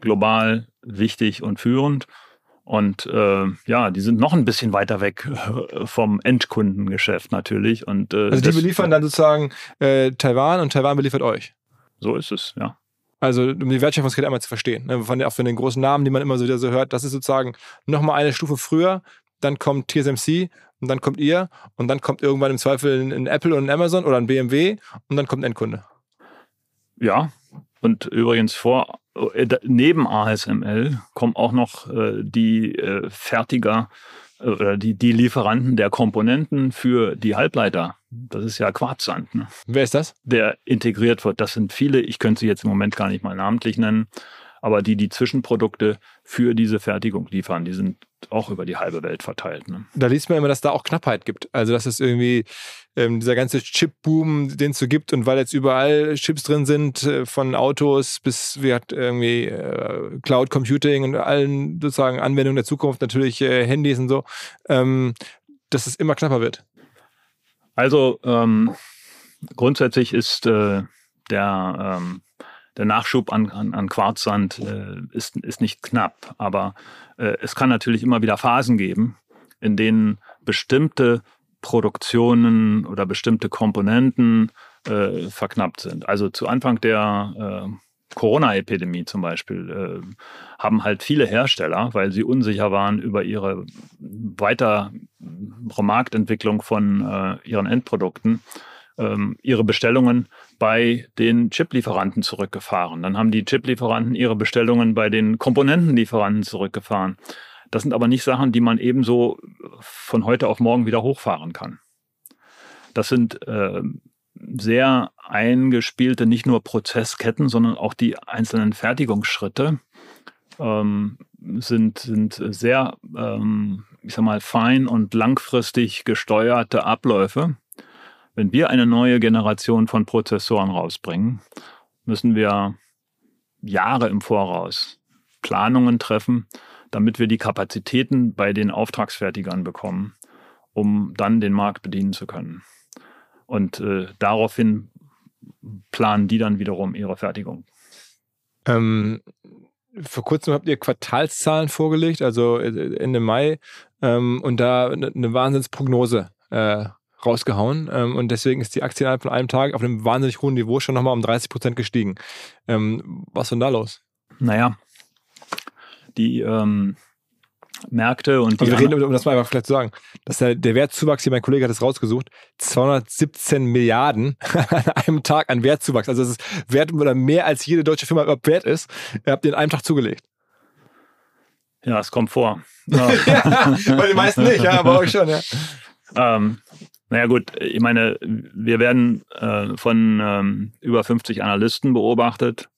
global wichtig und führend. Und äh, ja, die sind noch ein bisschen weiter weg vom Endkundengeschäft natürlich. Und, äh, Also die beliefern dann sozusagen äh, Taiwan und Taiwan beliefert euch. So ist es, ja. Also um die Wertschöpfungskette einmal zu verstehen. Ne? Von, auch von den großen Namen, die man immer so wieder so hört, das ist sozusagen nochmal eine Stufe früher. Dann kommt TSMC und dann kommt ihr und dann kommt irgendwann im Zweifel ein, ein Apple und ein Amazon oder ein BMW und dann kommt ein Endkunde. Ja, und übrigens vor, äh, neben ASML kommen auch noch äh, die äh, Fertiger oder die, die Lieferanten der Komponenten für die Halbleiter. Das ist ja Quarzsand, ne? Wer ist das? der integriert wird. Das sind viele, ich könnte sie jetzt im Moment gar nicht mal namentlich nennen, aber die die Zwischenprodukte für diese Fertigung liefern, die sind auch über die halbe Welt verteilt. Ne? Da liest man immer, dass da auch Knappheit gibt. Also dass es irgendwie ähm, dieser ganze Chip-Boom, den es so gibt und weil jetzt überall Chips drin sind, äh, von Autos bis wie hat irgendwie äh, Cloud Computing und allen sozusagen Anwendungen der Zukunft, natürlich äh, Handys und so, ähm, dass es immer knapper wird. Also ähm, grundsätzlich ist äh, der, ähm, der Nachschub an, an, an Quarzsand äh, ist, ist nicht knapp, aber äh, es kann natürlich immer wieder Phasen geben, in denen bestimmte Produktionen oder bestimmte Komponenten äh, verknappt sind. Also zu Anfang der äh, Corona-Epidemie zum Beispiel äh, haben halt viele Hersteller, weil sie unsicher waren über ihre weitere Marktentwicklung von äh, ihren Endprodukten, ähm, ihre Bestellungen bei den Chiplieferanten zurückgefahren. Dann haben die Chiplieferanten ihre Bestellungen bei den Komponentenlieferanten zurückgefahren. Das sind aber nicht Sachen, die man ebenso von heute auf morgen wieder hochfahren kann. Das sind äh, sehr eingespielte, nicht nur Prozessketten, sondern auch die einzelnen Fertigungsschritte ähm, sind, sind sehr, ähm, ich sag mal, fein und langfristig gesteuerte Abläufe. Wenn wir eine neue Generation von Prozessoren rausbringen, müssen wir Jahre im Voraus Planungen treffen, damit wir die Kapazitäten bei den Auftragsfertigern bekommen, um dann den Markt bedienen zu können. Und äh, daraufhin planen die dann wiederum ihre Fertigung. Ähm, vor kurzem habt ihr Quartalszahlen vorgelegt, also äh, Ende Mai, ähm, und da eine Wahnsinnsprognose äh, rausgehauen. Ähm, und deswegen ist die Aktie innerhalb von einem Tag auf einem wahnsinnig hohen Niveau schon nochmal um 30 Prozent gestiegen. Ähm, was ist denn da los? Naja, die ähm, Märkte und die Also wir reden, um das mal einfach vielleicht zu sagen, dass der, der Wertzuwachs, hier mein Kollege hat es rausgesucht, 217 Milliarden an einem Tag an Wertzuwachs. Also das ist Wert oder mehr als jede deutsche Firma überhaupt wert ist. Ihr habt den in einem Tag zugelegt. ja, es kommt vor. Ja. Bei den meisten nicht, ja, aber euch schon, ja. Ähm, naja gut, ich meine, wir werden äh, von ähm, über 50 Analysten beobachtet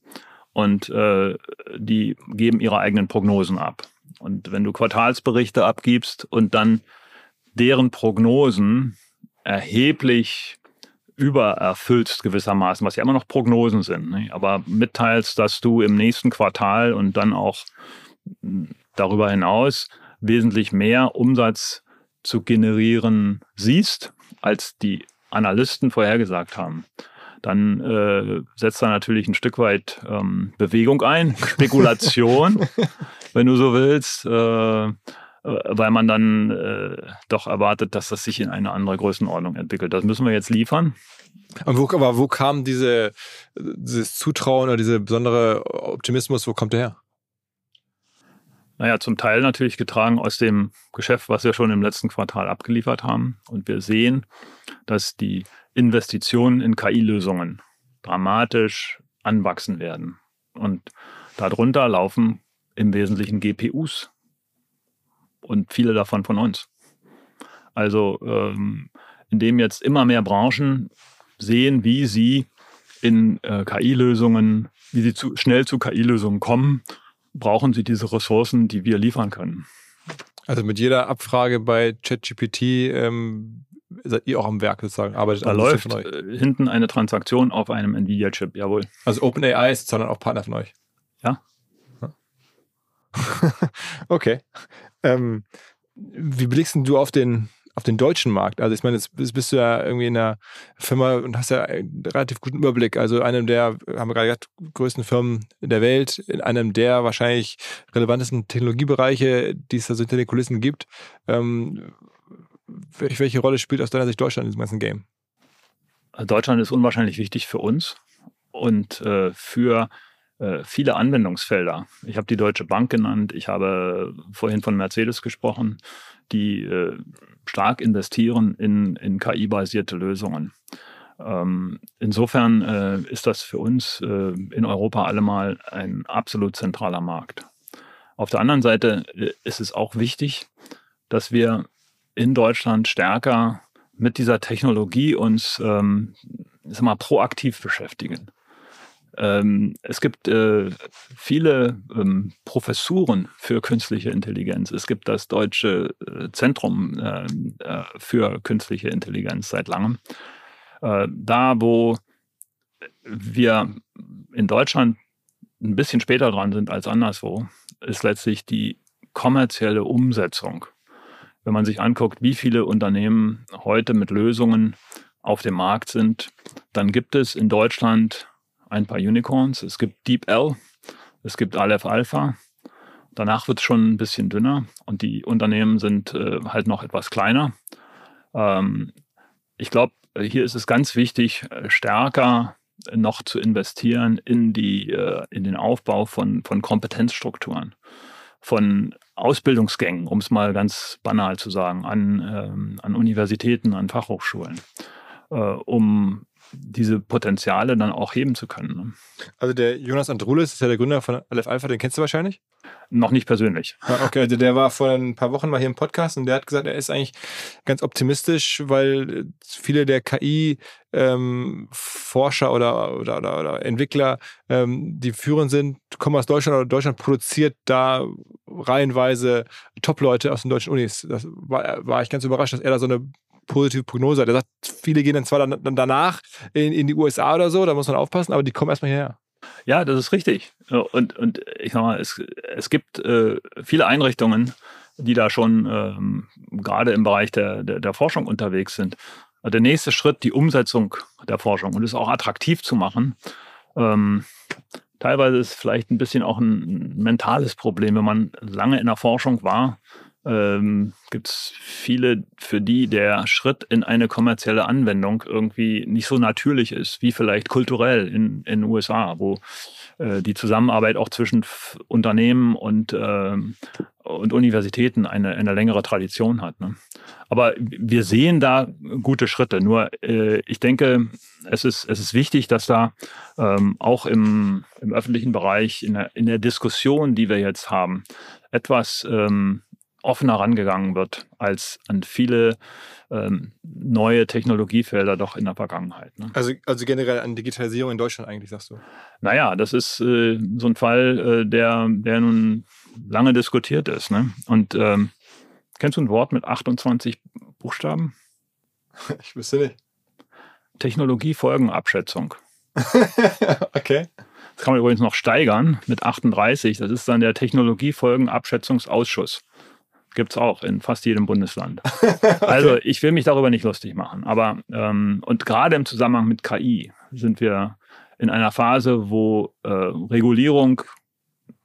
und äh, die geben ihre eigenen Prognosen ab. Und wenn du Quartalsberichte abgibst und dann deren Prognosen erheblich übererfüllst gewissermaßen, was ja immer noch Prognosen sind, ne? aber mitteilst, dass du im nächsten Quartal und dann auch mh, darüber hinaus wesentlich mehr Umsatz zu generieren siehst, als die Analysten vorhergesagt haben, dann äh, setzt da natürlich ein Stück weit ähm, Bewegung ein, Spekulation, wenn du so willst, äh, weil man dann äh, doch erwartet, dass das sich in eine andere Größenordnung entwickelt. Das müssen wir jetzt liefern. Und wo, aber wo kam diese, dieses Zutrauen oder dieser besondere Optimismus, wo kommt der her? Naja, zum Teil natürlich getragen aus dem Geschäft, was wir schon im letzten Quartal abgeliefert haben. Und wir sehen, dass die Investitionen in KI-Lösungen dramatisch anwachsen werden. Und darunter laufen im Wesentlichen GPUs und viele davon von uns. Also ähm, indem jetzt immer mehr Branchen sehen, wie sie in äh, KI-Lösungen, wie sie zu, schnell zu KI-Lösungen kommen, brauchen sie diese Ressourcen, die wir liefern können. Also mit jeder Abfrage bei ChatGPT ähm, seid ihr auch am Werk sozusagen, arbeitet Da läuft äh, hinten eine Transaktion auf einem Nvidia-Chip, jawohl. Also OpenAI ist sondern auch Partner von euch. Ja. okay. Ähm, wie blickst du auf den auf den deutschen Markt? Also ich meine, jetzt bist du ja irgendwie in einer Firma und hast ja einen relativ guten Überblick. Also einem der, haben wir gerade gesagt, größten Firmen der Welt, in einem der wahrscheinlich relevantesten Technologiebereiche, die es also hinter den Kulissen gibt. Ähm, welche Rolle spielt aus deiner Sicht Deutschland in diesem ganzen Game? Deutschland ist unwahrscheinlich wichtig für uns und äh, für viele Anwendungsfelder. Ich habe die Deutsche Bank genannt, ich habe vorhin von Mercedes gesprochen, die äh, stark investieren in, in KI-basierte Lösungen. Ähm, insofern äh, ist das für uns äh, in Europa allemal ein absolut zentraler Markt. Auf der anderen Seite äh, ist es auch wichtig, dass wir in Deutschland stärker mit dieser Technologie uns ähm, sag mal, proaktiv beschäftigen. Ähm, es gibt äh, viele ähm, Professuren für künstliche Intelligenz. Es gibt das Deutsche äh, Zentrum äh, äh, für künstliche Intelligenz seit langem. Äh, da, wo wir in Deutschland ein bisschen später dran sind als anderswo, ist letztlich die kommerzielle Umsetzung. Wenn man sich anguckt, wie viele Unternehmen heute mit Lösungen auf dem Markt sind, dann gibt es in Deutschland ein paar Unicorns. Es gibt DeepL, es gibt Aleph Alpha. Danach wird es schon ein bisschen dünner und die Unternehmen sind äh, halt noch etwas kleiner. Ähm, ich glaube, hier ist es ganz wichtig, äh, stärker noch zu investieren in, die, äh, in den Aufbau von, von Kompetenzstrukturen, von Ausbildungsgängen, um es mal ganz banal zu sagen, an, ähm, an Universitäten, an Fachhochschulen, äh, um diese Potenziale dann auch heben zu können. Ne? Also der Jonas Andrulis ist ja der Gründer von Aleph Alpha, den kennst du wahrscheinlich? Noch nicht persönlich. Okay, also der war vor ein paar Wochen mal hier im Podcast und der hat gesagt, er ist eigentlich ganz optimistisch, weil viele der KI-Forscher ähm, oder, oder, oder, oder, Entwickler, ähm, die führend sind, kommen aus Deutschland oder Deutschland produziert da reihenweise Top-Leute aus den deutschen Unis. Das war, war ich ganz überrascht, dass er da so eine positive Prognose hat. Er sagt, viele gehen dann zwar dann, dann danach in, in die USA oder so, da muss man aufpassen, aber die kommen erstmal hierher. Ja, das ist richtig. Und, und ich sag mal, es, es gibt äh, viele Einrichtungen, die da schon ähm, gerade im Bereich der, der, der Forschung unterwegs sind. Der nächste Schritt, die Umsetzung der Forschung und es auch attraktiv zu machen. Ähm, teilweise ist vielleicht ein bisschen auch ein mentales Problem, wenn man lange in der Forschung war ähm, gibt es viele, für die der Schritt in eine kommerzielle Anwendung irgendwie nicht so natürlich ist, wie vielleicht kulturell in, den USA, wo äh, die Zusammenarbeit auch zwischen Unternehmen und, äh, und Universitäten eine, eine längere Tradition hat. Ne? Aber wir sehen da gute Schritte. Nur äh, ich denke, es ist, es ist wichtig, dass da ähm, auch im, im öffentlichen Bereich, in der, in der Diskussion, die wir jetzt haben, etwas ähm, offener rangegangen wird als an viele ähm, neue Technologiefelder doch in der Vergangenheit. Ne? Also, also generell an Digitalisierung in Deutschland eigentlich, sagst du? Naja, das ist äh, so ein Fall, äh, der, der nun lange diskutiert ist. Ne? Und ähm, kennst du ein Wort mit 28 Buchstaben? Ich wüsste nicht. Technologiefolgenabschätzung. okay. Das kann man übrigens noch steigern mit 38. Das ist dann der Technologiefolgenabschätzungsausschuss. Gibt es auch in fast jedem Bundesland. okay. Also ich will mich darüber nicht lustig machen. Aber ähm, und gerade im Zusammenhang mit KI sind wir in einer Phase, wo äh, Regulierung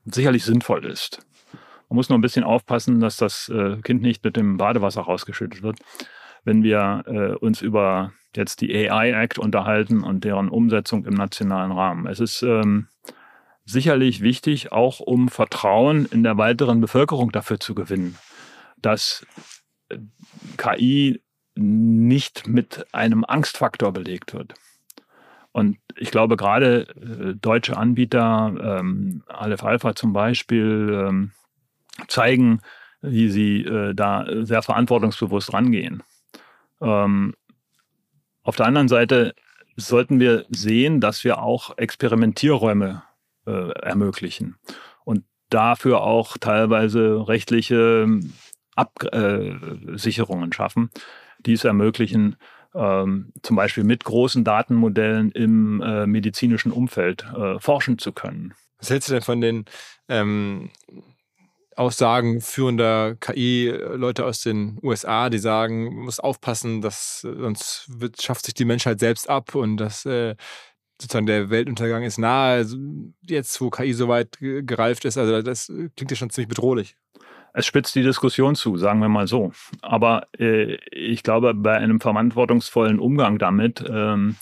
sicherlich sinnvoll ist. Man muss nur ein bisschen aufpassen, dass das äh, Kind nicht mit dem Badewasser rausgeschüttet wird. Wenn wir äh, uns über jetzt die AI Act unterhalten und deren Umsetzung im nationalen Rahmen. Es ist ähm, sicherlich wichtig, auch um Vertrauen in der weiteren Bevölkerung dafür zu gewinnen dass äh, KI nicht mit einem Angstfaktor belegt wird. Und ich glaube, gerade äh, deutsche Anbieter, ähm, Aleph Alpha zum Beispiel, ähm, zeigen, wie sie äh, da sehr verantwortungsbewusst rangehen. Ähm, auf der anderen Seite sollten wir sehen, dass wir auch Experimentierräume äh, ermöglichen und dafür auch teilweise rechtliche Absicherungen äh, schaffen, die es ermöglichen, ähm, zum Beispiel mit großen Datenmodellen im äh, medizinischen Umfeld äh, forschen zu können. Was hältst du denn von den ähm, Aussagen führender KI-Leute aus den USA, die sagen, man muss aufpassen, dass sonst wird, schafft sich die Menschheit selbst ab und dass äh, sozusagen der Weltuntergang ist nahe, also jetzt wo KI so weit gereift ist. Also das klingt ja schon ziemlich bedrohlich. Es spitzt die Diskussion zu, sagen wir mal so. Aber äh, ich glaube, bei einem verantwortungsvollen Umgang damit ähm,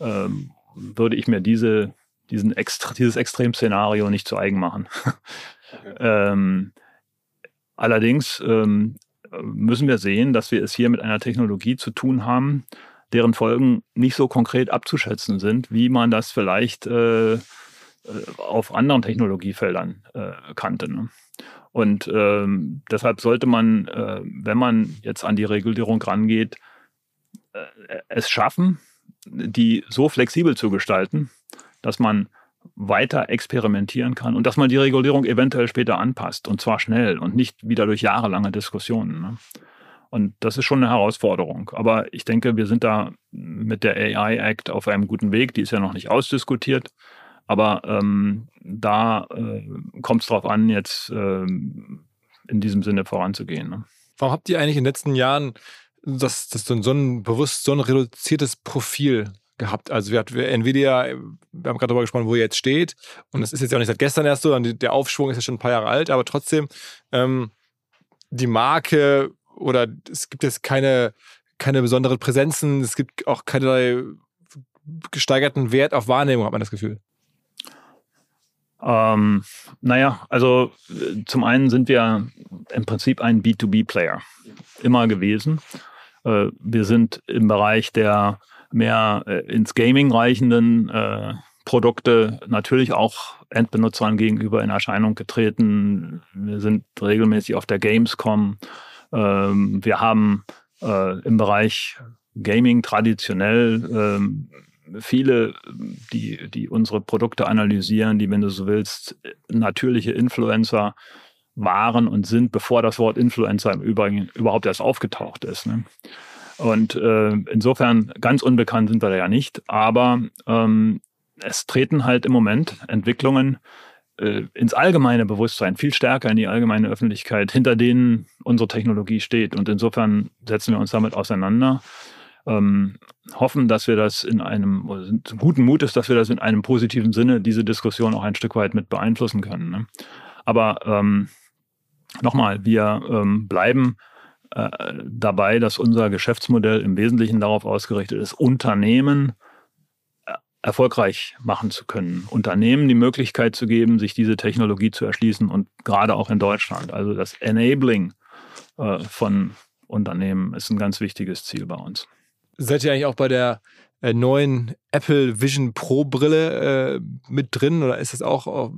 ähm, würde ich mir diese, diesen Extre dieses Extremszenario nicht zu eigen machen. Ähm, allerdings ähm, müssen wir sehen, dass wir es hier mit einer Technologie zu tun haben, deren Folgen nicht so konkret abzuschätzen sind, wie man das vielleicht äh, äh auf anderen Technologiefeldern äh, kannte. Ne? Und ähm, deshalb sollte man, äh, wenn man jetzt an die Regulierung rangeht, äh, es schaffen, die so flexibel zu gestalten, dass man weiter experimentieren kann und dass man die Regulierung eventuell später anpasst und zwar schnell und nicht wieder durch jahrelange Diskussionen. Ne? Und das ist schon eine Herausforderung. Aber ich denke, wir sind da mit der AI Act auf einem guten Weg. Die ist ja noch nicht ausdiskutiert. Aber ähm, da äh, kommt es darauf an, jetzt äh, in diesem Sinne voranzugehen. Ne? Warum habt ihr eigentlich in den letzten Jahren das, das so ein bewusst so ein reduziertes Profil gehabt. Also wir hatten Nvidia, wir haben gerade darüber gesprochen, wo ihr jetzt steht. Und das ist jetzt ja auch nicht seit gestern erst so, der Aufschwung ist ja schon ein paar Jahre alt, aber trotzdem ähm, die Marke oder es gibt jetzt keine, keine besonderen Präsenzen, es gibt auch keinerlei gesteigerten Wert auf Wahrnehmung, hat man das Gefühl. Ähm, naja, also zum einen sind wir im Prinzip ein B2B-Player, immer gewesen. Äh, wir sind im Bereich der mehr äh, ins Gaming reichenden äh, Produkte natürlich auch Endbenutzern gegenüber in Erscheinung getreten. Wir sind regelmäßig auf der Gamescom. Ähm, wir haben äh, im Bereich Gaming traditionell ähm, viele, die, die unsere Produkte analysieren, die, wenn du so willst, natürliche Influencer waren und sind, bevor das Wort Influencer im Übrigen überhaupt erst aufgetaucht ist. Ne? Und äh, insofern ganz unbekannt sind wir da ja nicht, aber ähm, es treten halt im Moment Entwicklungen äh, ins allgemeine Bewusstsein, viel stärker in die allgemeine Öffentlichkeit, hinter denen unsere Technologie steht. Und insofern setzen wir uns damit auseinander. Ähm, hoffen, dass wir das in einem, sind guten Mutes, dass wir das in einem positiven Sinne, diese Diskussion auch ein Stück weit mit beeinflussen können. Ne? Aber ähm, nochmal, wir ähm, bleiben äh, dabei, dass unser Geschäftsmodell im Wesentlichen darauf ausgerichtet ist, Unternehmen äh, erfolgreich machen zu können, Unternehmen die Möglichkeit zu geben, sich diese Technologie zu erschließen und gerade auch in Deutschland. Also das Enabling äh, von Unternehmen ist ein ganz wichtiges Ziel bei uns. Seid ihr eigentlich auch bei der äh, neuen Apple Vision Pro Brille äh, mit drin oder ist das auch auf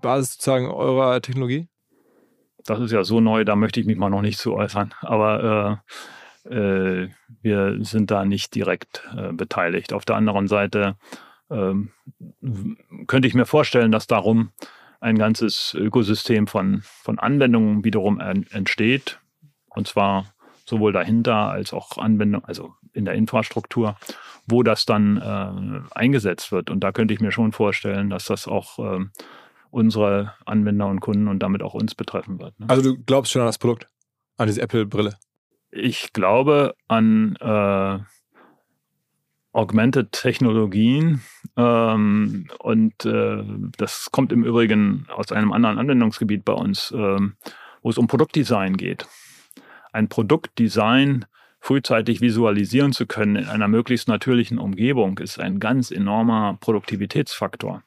Basis sozusagen eurer Technologie? das ist ja so neu, da möchte ich mich mal noch nicht zu äußern. Aber äh, äh, wir sind da nicht direkt äh, beteiligt. Auf der anderen Seite ähm, könnte ich mir vorstellen, dass darum ein ganzes Ökosystem von, von Anwendungen wiederum entsteht. Und zwar sowohl dahinter als auch Anwendung, also in der Infrastruktur, wo das dann äh, eingesetzt wird. Und da könnte ich mir schon vorstellen, dass das auch ähm, unsere Anwender und Kunden und damit auch uns betreffen wird. Ne? Also du glaubst schon an das Produkt, an diese Apple-Brille? Ich glaube an äh, Augmented Technologien ähm, und äh, das kommt im Übrigen aus einem anderen Anwendungsgebiet bei uns, ähm, wo es um Produktdesign geht. Ein Produktdesign frühzeitig visualisieren zu können in einer möglichst natürlichen Umgebung ist ein ganz enormer Produktivitätsfaktor.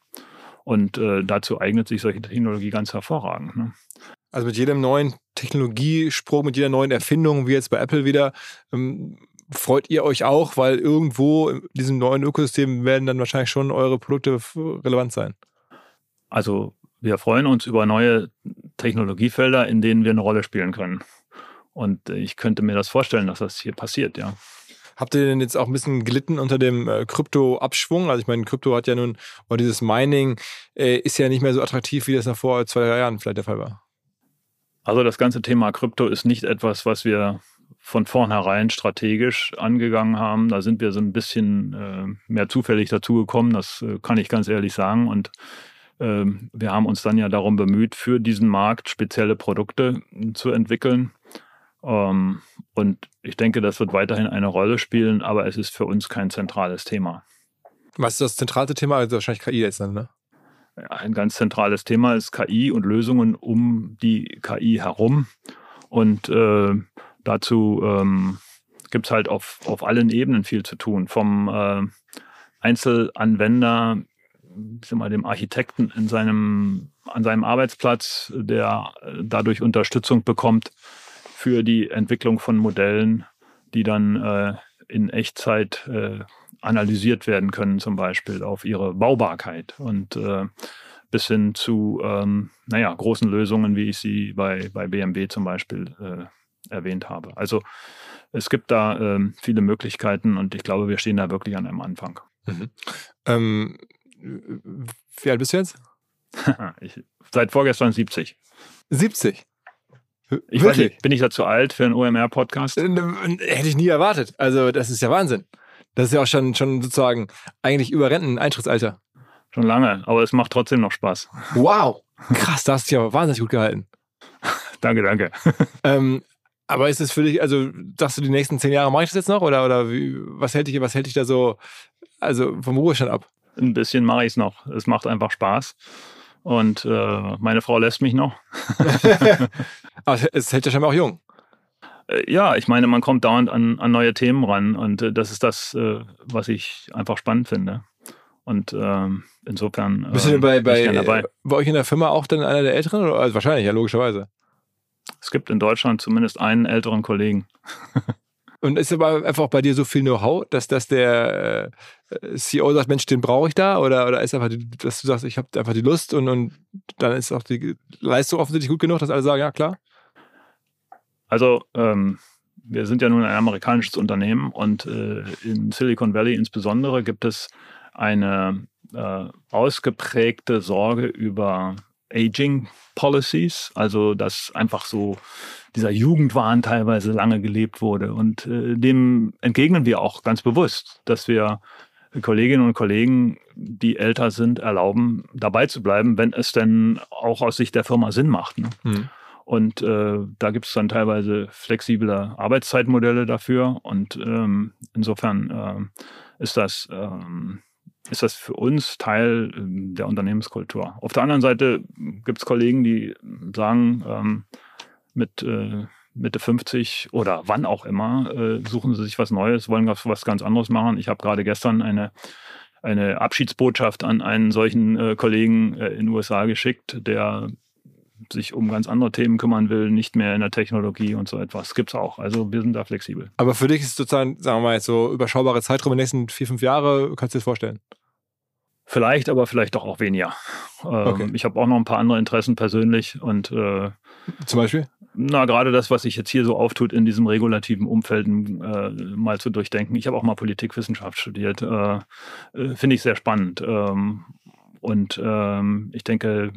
Und äh, dazu eignet sich solche Technologie ganz hervorragend. Ne? Also mit jedem neuen Technologiesprung, mit jeder neuen Erfindung, wie jetzt bei Apple wieder, ähm, freut ihr euch auch, weil irgendwo in diesem neuen Ökosystem werden dann wahrscheinlich schon eure Produkte relevant sein. Also wir freuen uns über neue Technologiefelder, in denen wir eine Rolle spielen können. Und ich könnte mir das vorstellen, dass das hier passiert, ja. Habt ihr denn jetzt auch ein bisschen gelitten unter dem äh, Krypto-Abschwung? Also ich meine, Krypto hat ja nun, oder dieses Mining äh, ist ja nicht mehr so attraktiv, wie das noch vor zwei, drei Jahren vielleicht der Fall war. Also das ganze Thema Krypto ist nicht etwas, was wir von vornherein strategisch angegangen haben. Da sind wir so ein bisschen äh, mehr zufällig dazugekommen, das äh, kann ich ganz ehrlich sagen. Und ähm, wir haben uns dann ja darum bemüht, für diesen Markt spezielle Produkte zu entwickeln. Ähm, und ich denke, das wird weiterhin eine Rolle spielen, aber es ist für uns kein zentrales Thema. Was ist das zentrale Thema? Also wahrscheinlich KI jetzt dann, ne? Ein ganz zentrales Thema ist KI und Lösungen um die KI herum. Und äh, dazu ähm, gibt es halt auf, auf allen Ebenen viel zu tun. Vom äh, Einzelanwender, ich sag mal, dem Architekten in seinem, an seinem Arbeitsplatz, der äh, dadurch Unterstützung bekommt, für die Entwicklung von Modellen, die dann äh, in Echtzeit äh, analysiert werden können, zum Beispiel auf ihre Baubarkeit und äh, bis hin zu ähm, naja, großen Lösungen, wie ich sie bei, bei BMW zum Beispiel äh, erwähnt habe. Also es gibt da ähm, viele Möglichkeiten und ich glaube, wir stehen da wirklich an einem Anfang. Mhm. Ähm, wie alt bist du jetzt? ich, seit vorgestern 70. 70? Ich weiß nicht, bin ich da zu alt für einen OMR-Podcast? Äh, hätte ich nie erwartet. Also, das ist ja Wahnsinn. Das ist ja auch schon, schon sozusagen eigentlich über Renteneintrittsalter. Schon lange, aber es macht trotzdem noch Spaß. Wow. Krass, da hast du dich aber wahnsinnig gut gehalten. danke, danke. ähm, aber ist es für dich, also sagst du, die nächsten zehn Jahre mache ich das jetzt noch? Oder, oder wie, was, hält dich, was hält dich da so also vom Ruhestand ab? Ein bisschen mache ich es noch. Es macht einfach Spaß. Und äh, meine Frau lässt mich noch. Aber es hält ja scheinbar auch jung. Äh, ja, ich meine, man kommt dauernd an, an neue Themen ran und äh, das ist das, äh, was ich einfach spannend finde. Und ähm, insofern. Bist du denn bei, bei, dabei. bei euch in der Firma auch dann einer der Älteren? Also wahrscheinlich, ja, logischerweise. Es gibt in Deutschland zumindest einen älteren Kollegen. Und ist aber einfach bei dir so viel Know-how, dass, dass der äh, CEO sagt, Mensch, den brauche ich da? Oder, oder ist einfach, dass du sagst, ich habe einfach die Lust und, und dann ist auch die Leistung offensichtlich gut genug, dass alle sagen, ja klar? Also ähm, wir sind ja nun ein amerikanisches Unternehmen und äh, in Silicon Valley insbesondere gibt es eine äh, ausgeprägte Sorge über Aging Policies, also dass einfach so dieser Jugendwahn teilweise lange gelebt wurde. Und äh, dem entgegnen wir auch ganz bewusst, dass wir Kolleginnen und Kollegen, die älter sind, erlauben, dabei zu bleiben, wenn es denn auch aus Sicht der Firma Sinn macht. Ne? Mhm. Und äh, da gibt es dann teilweise flexible Arbeitszeitmodelle dafür. Und ähm, insofern äh, ist das ähm, ist das für uns Teil ähm, der Unternehmenskultur. Auf der anderen Seite gibt es Kollegen, die sagen, ähm, mit äh, Mitte 50 oder wann auch immer, äh, suchen sie sich was Neues, wollen was ganz anderes machen. Ich habe gerade gestern eine, eine Abschiedsbotschaft an einen solchen äh, Kollegen äh, in den USA geschickt, der sich um ganz andere Themen kümmern will, nicht mehr in der Technologie und so etwas. Gibt es auch. Also wir sind da flexibel. Aber für dich ist es sozusagen, sagen wir mal, jetzt so überschaubare Zeitraum den nächsten vier, fünf Jahre, kannst du dir das vorstellen? Vielleicht, aber vielleicht doch auch weniger. Ähm, okay. Ich habe auch noch ein paar andere Interessen persönlich und äh, zum Beispiel? Na, gerade das, was sich jetzt hier so auftut in diesem regulativen Umfeld, äh, mal zu durchdenken. Ich habe auch mal Politikwissenschaft studiert. Äh, äh, Finde ich sehr spannend. Ähm, und ähm, ich denke,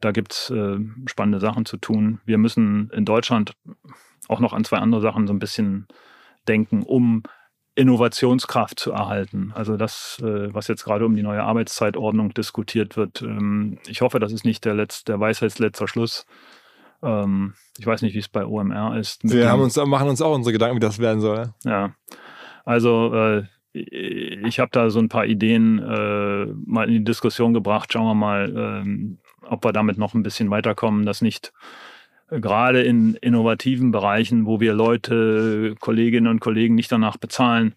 da gibt es äh, spannende Sachen zu tun. Wir müssen in Deutschland auch noch an zwei andere Sachen so ein bisschen denken, um Innovationskraft zu erhalten. Also das, äh, was jetzt gerade um die neue Arbeitszeitordnung diskutiert wird. Ähm, ich hoffe, das ist nicht der, Letz-, der Weisheitsletzter Schluss. Ähm, ich weiß nicht, wie es bei OMR ist. Wir haben uns, machen uns auch unsere Gedanken, wie das werden soll. Ja, also äh, ich habe da so ein paar Ideen äh, mal in die Diskussion gebracht. Schauen wir mal, ähm, ob wir damit noch ein bisschen weiterkommen, dass nicht gerade in innovativen Bereichen, wo wir Leute, Kolleginnen und Kollegen nicht danach bezahlen,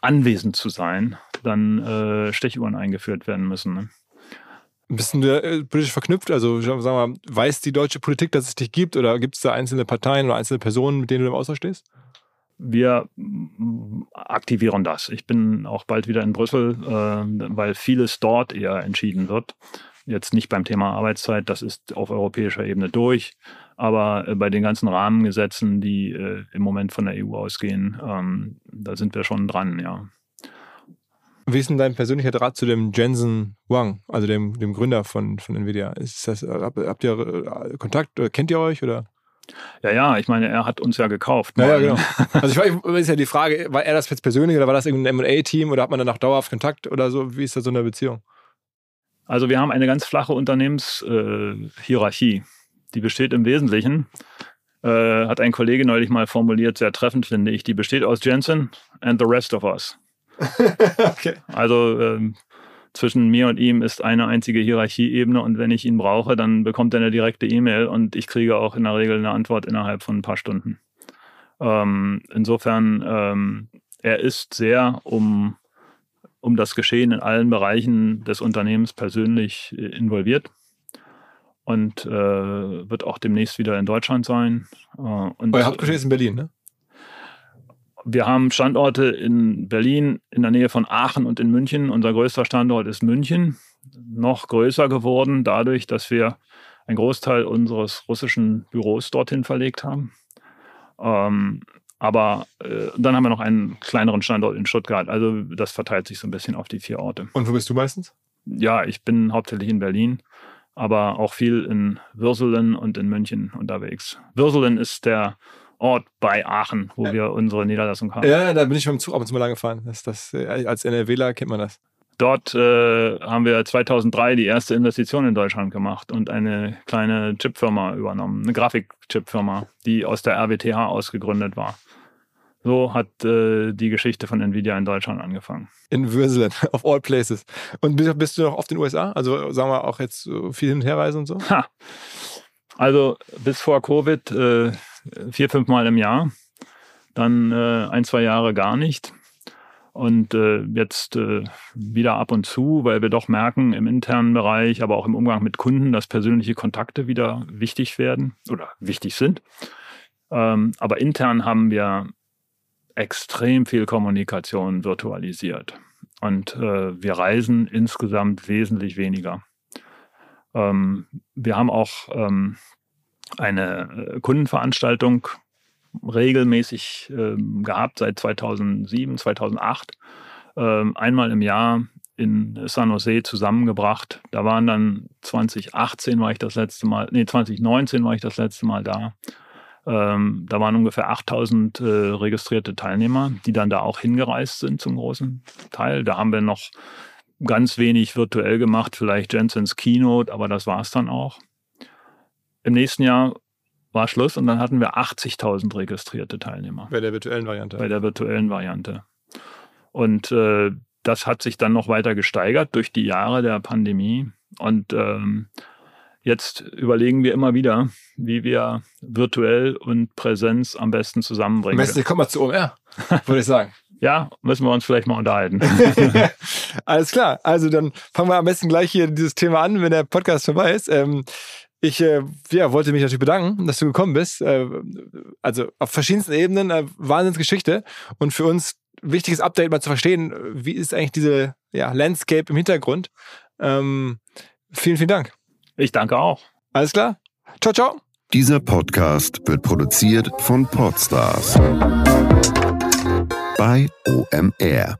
anwesend zu sein, dann äh, Stechuhren eingeführt werden müssen. Ne? Bist du äh, politisch verknüpft? Also, sagen wir mal, weiß die deutsche Politik, dass es dich gibt oder gibt es da einzelne Parteien oder einzelne Personen, mit denen du im Austausch stehst? wir aktivieren das. Ich bin auch bald wieder in Brüssel, äh, weil vieles dort eher entschieden wird. Jetzt nicht beim Thema Arbeitszeit, das ist auf europäischer Ebene durch, aber äh, bei den ganzen Rahmengesetzen, die äh, im Moment von der EU ausgehen, ähm, da sind wir schon dran, ja. Wie ist denn dein persönlicher Draht zu dem Jensen Wang, also dem, dem Gründer von, von Nvidia? Ist das, habt, habt ihr äh, Kontakt? Kennt ihr euch oder? Ja, ja, ich meine, er hat uns ja gekauft. Ja, ja genau. Also ich weiß, ist ja die Frage, war er das jetzt persönlich oder war das irgendein M&A-Team oder hat man danach dauerhaft Kontakt oder so? Wie ist da so eine Beziehung? Also wir haben eine ganz flache Unternehmenshierarchie. Äh, die besteht im Wesentlichen, äh, hat ein Kollege neulich mal formuliert, sehr treffend finde ich, die besteht aus Jensen and the rest of us. okay. Also ähm, zwischen mir und ihm ist eine einzige Hierarchieebene und wenn ich ihn brauche, dann bekommt er eine direkte E-Mail und ich kriege auch in der Regel eine Antwort innerhalb von ein paar Stunden. Ähm, insofern, ähm, er ist sehr um, um das Geschehen in allen Bereichen des Unternehmens persönlich äh, involviert und äh, wird auch demnächst wieder in Deutschland sein. Äh, und Euer Hauptgeschäft ist in Berlin, ne? Wir haben Standorte in Berlin, in der Nähe von Aachen und in München. Unser größter Standort ist München, noch größer geworden dadurch, dass wir einen Großteil unseres russischen Büros dorthin verlegt haben. Ähm, aber äh, dann haben wir noch einen kleineren Standort in Stuttgart. Also das verteilt sich so ein bisschen auf die vier Orte. Und wo bist du meistens? Ja, ich bin hauptsächlich in Berlin, aber auch viel in Würselen und in München unterwegs. Würselen ist der Ort bei Aachen, wo ja. wir unsere Niederlassung haben. Ja, da bin ich mit dem Zug ab und zu mal lang gefahren. Das, das, äh, als NRWler kennt man das. Dort äh, haben wir 2003 die erste Investition in Deutschland gemacht und eine kleine Chipfirma übernommen, eine Grafikchipfirma, die aus der RWTH ausgegründet war. So hat äh, die Geschichte von Nvidia in Deutschland angefangen. In Würselen, of all places. Und bist, du noch oft in den USA? Also sagen wir auch jetzt viel hin und her reisen und so? Ha. Also bis vor Covid äh, vier, fünf Mal im Jahr. Dann äh, ein, zwei Jahre gar nicht. Und äh, jetzt äh, wieder ab und zu, weil wir doch merken im internen Bereich, aber auch im Umgang mit Kunden, dass persönliche Kontakte wieder wichtig werden oder wichtig sind. Ähm, aber intern haben wir extrem viel Kommunikation virtualisiert. Und äh, wir reisen insgesamt wesentlich weniger. Ähm, wir haben auch ähm, eine äh, Kundenveranstaltung regelmäßig ähm, gehabt seit 2007, 2008. Ähm, einmal im Jahr in San Jose zusammengebracht. Da waren dann 2018 war ich das letzte Mal, nee, 2019 war ich das letzte Mal da. Ähm, da waren ungefähr 8000 äh, registrierte Teilnehmer, die dann da auch hingereist sind zum großen Teil. Da haben wir noch ganz wenig virtuell gemacht, vielleicht Jensens Keynote, aber das war es dann auch. Im nächsten Jahr war Schluss und dann hatten wir 80.000 registrierte Teilnehmer. Bei der virtuellen Variante. Bei der virtuellen Variante. Und äh, das hat sich dann noch weiter gesteigert durch die Jahre der Pandemie. Und ähm, jetzt überlegen wir immer wieder, wie wir virtuell und Präsenz am besten zusammenbringen. Am besten kommen wir zu OMR, würde ich sagen. Ja, müssen wir uns vielleicht mal unterhalten. Alles klar. Also dann fangen wir am besten gleich hier dieses Thema an, wenn der Podcast vorbei ist. Ähm, ich äh, ja, wollte mich natürlich bedanken, dass du gekommen bist. Äh, also auf verschiedensten Ebenen, äh, Wahnsinnsgeschichte. Und für uns wichtiges Update mal zu verstehen, wie ist eigentlich diese ja, Landscape im Hintergrund. Ähm, vielen, vielen Dank. Ich danke auch. Alles klar. Ciao, ciao. Dieser Podcast wird produziert von Podstars bei OMR.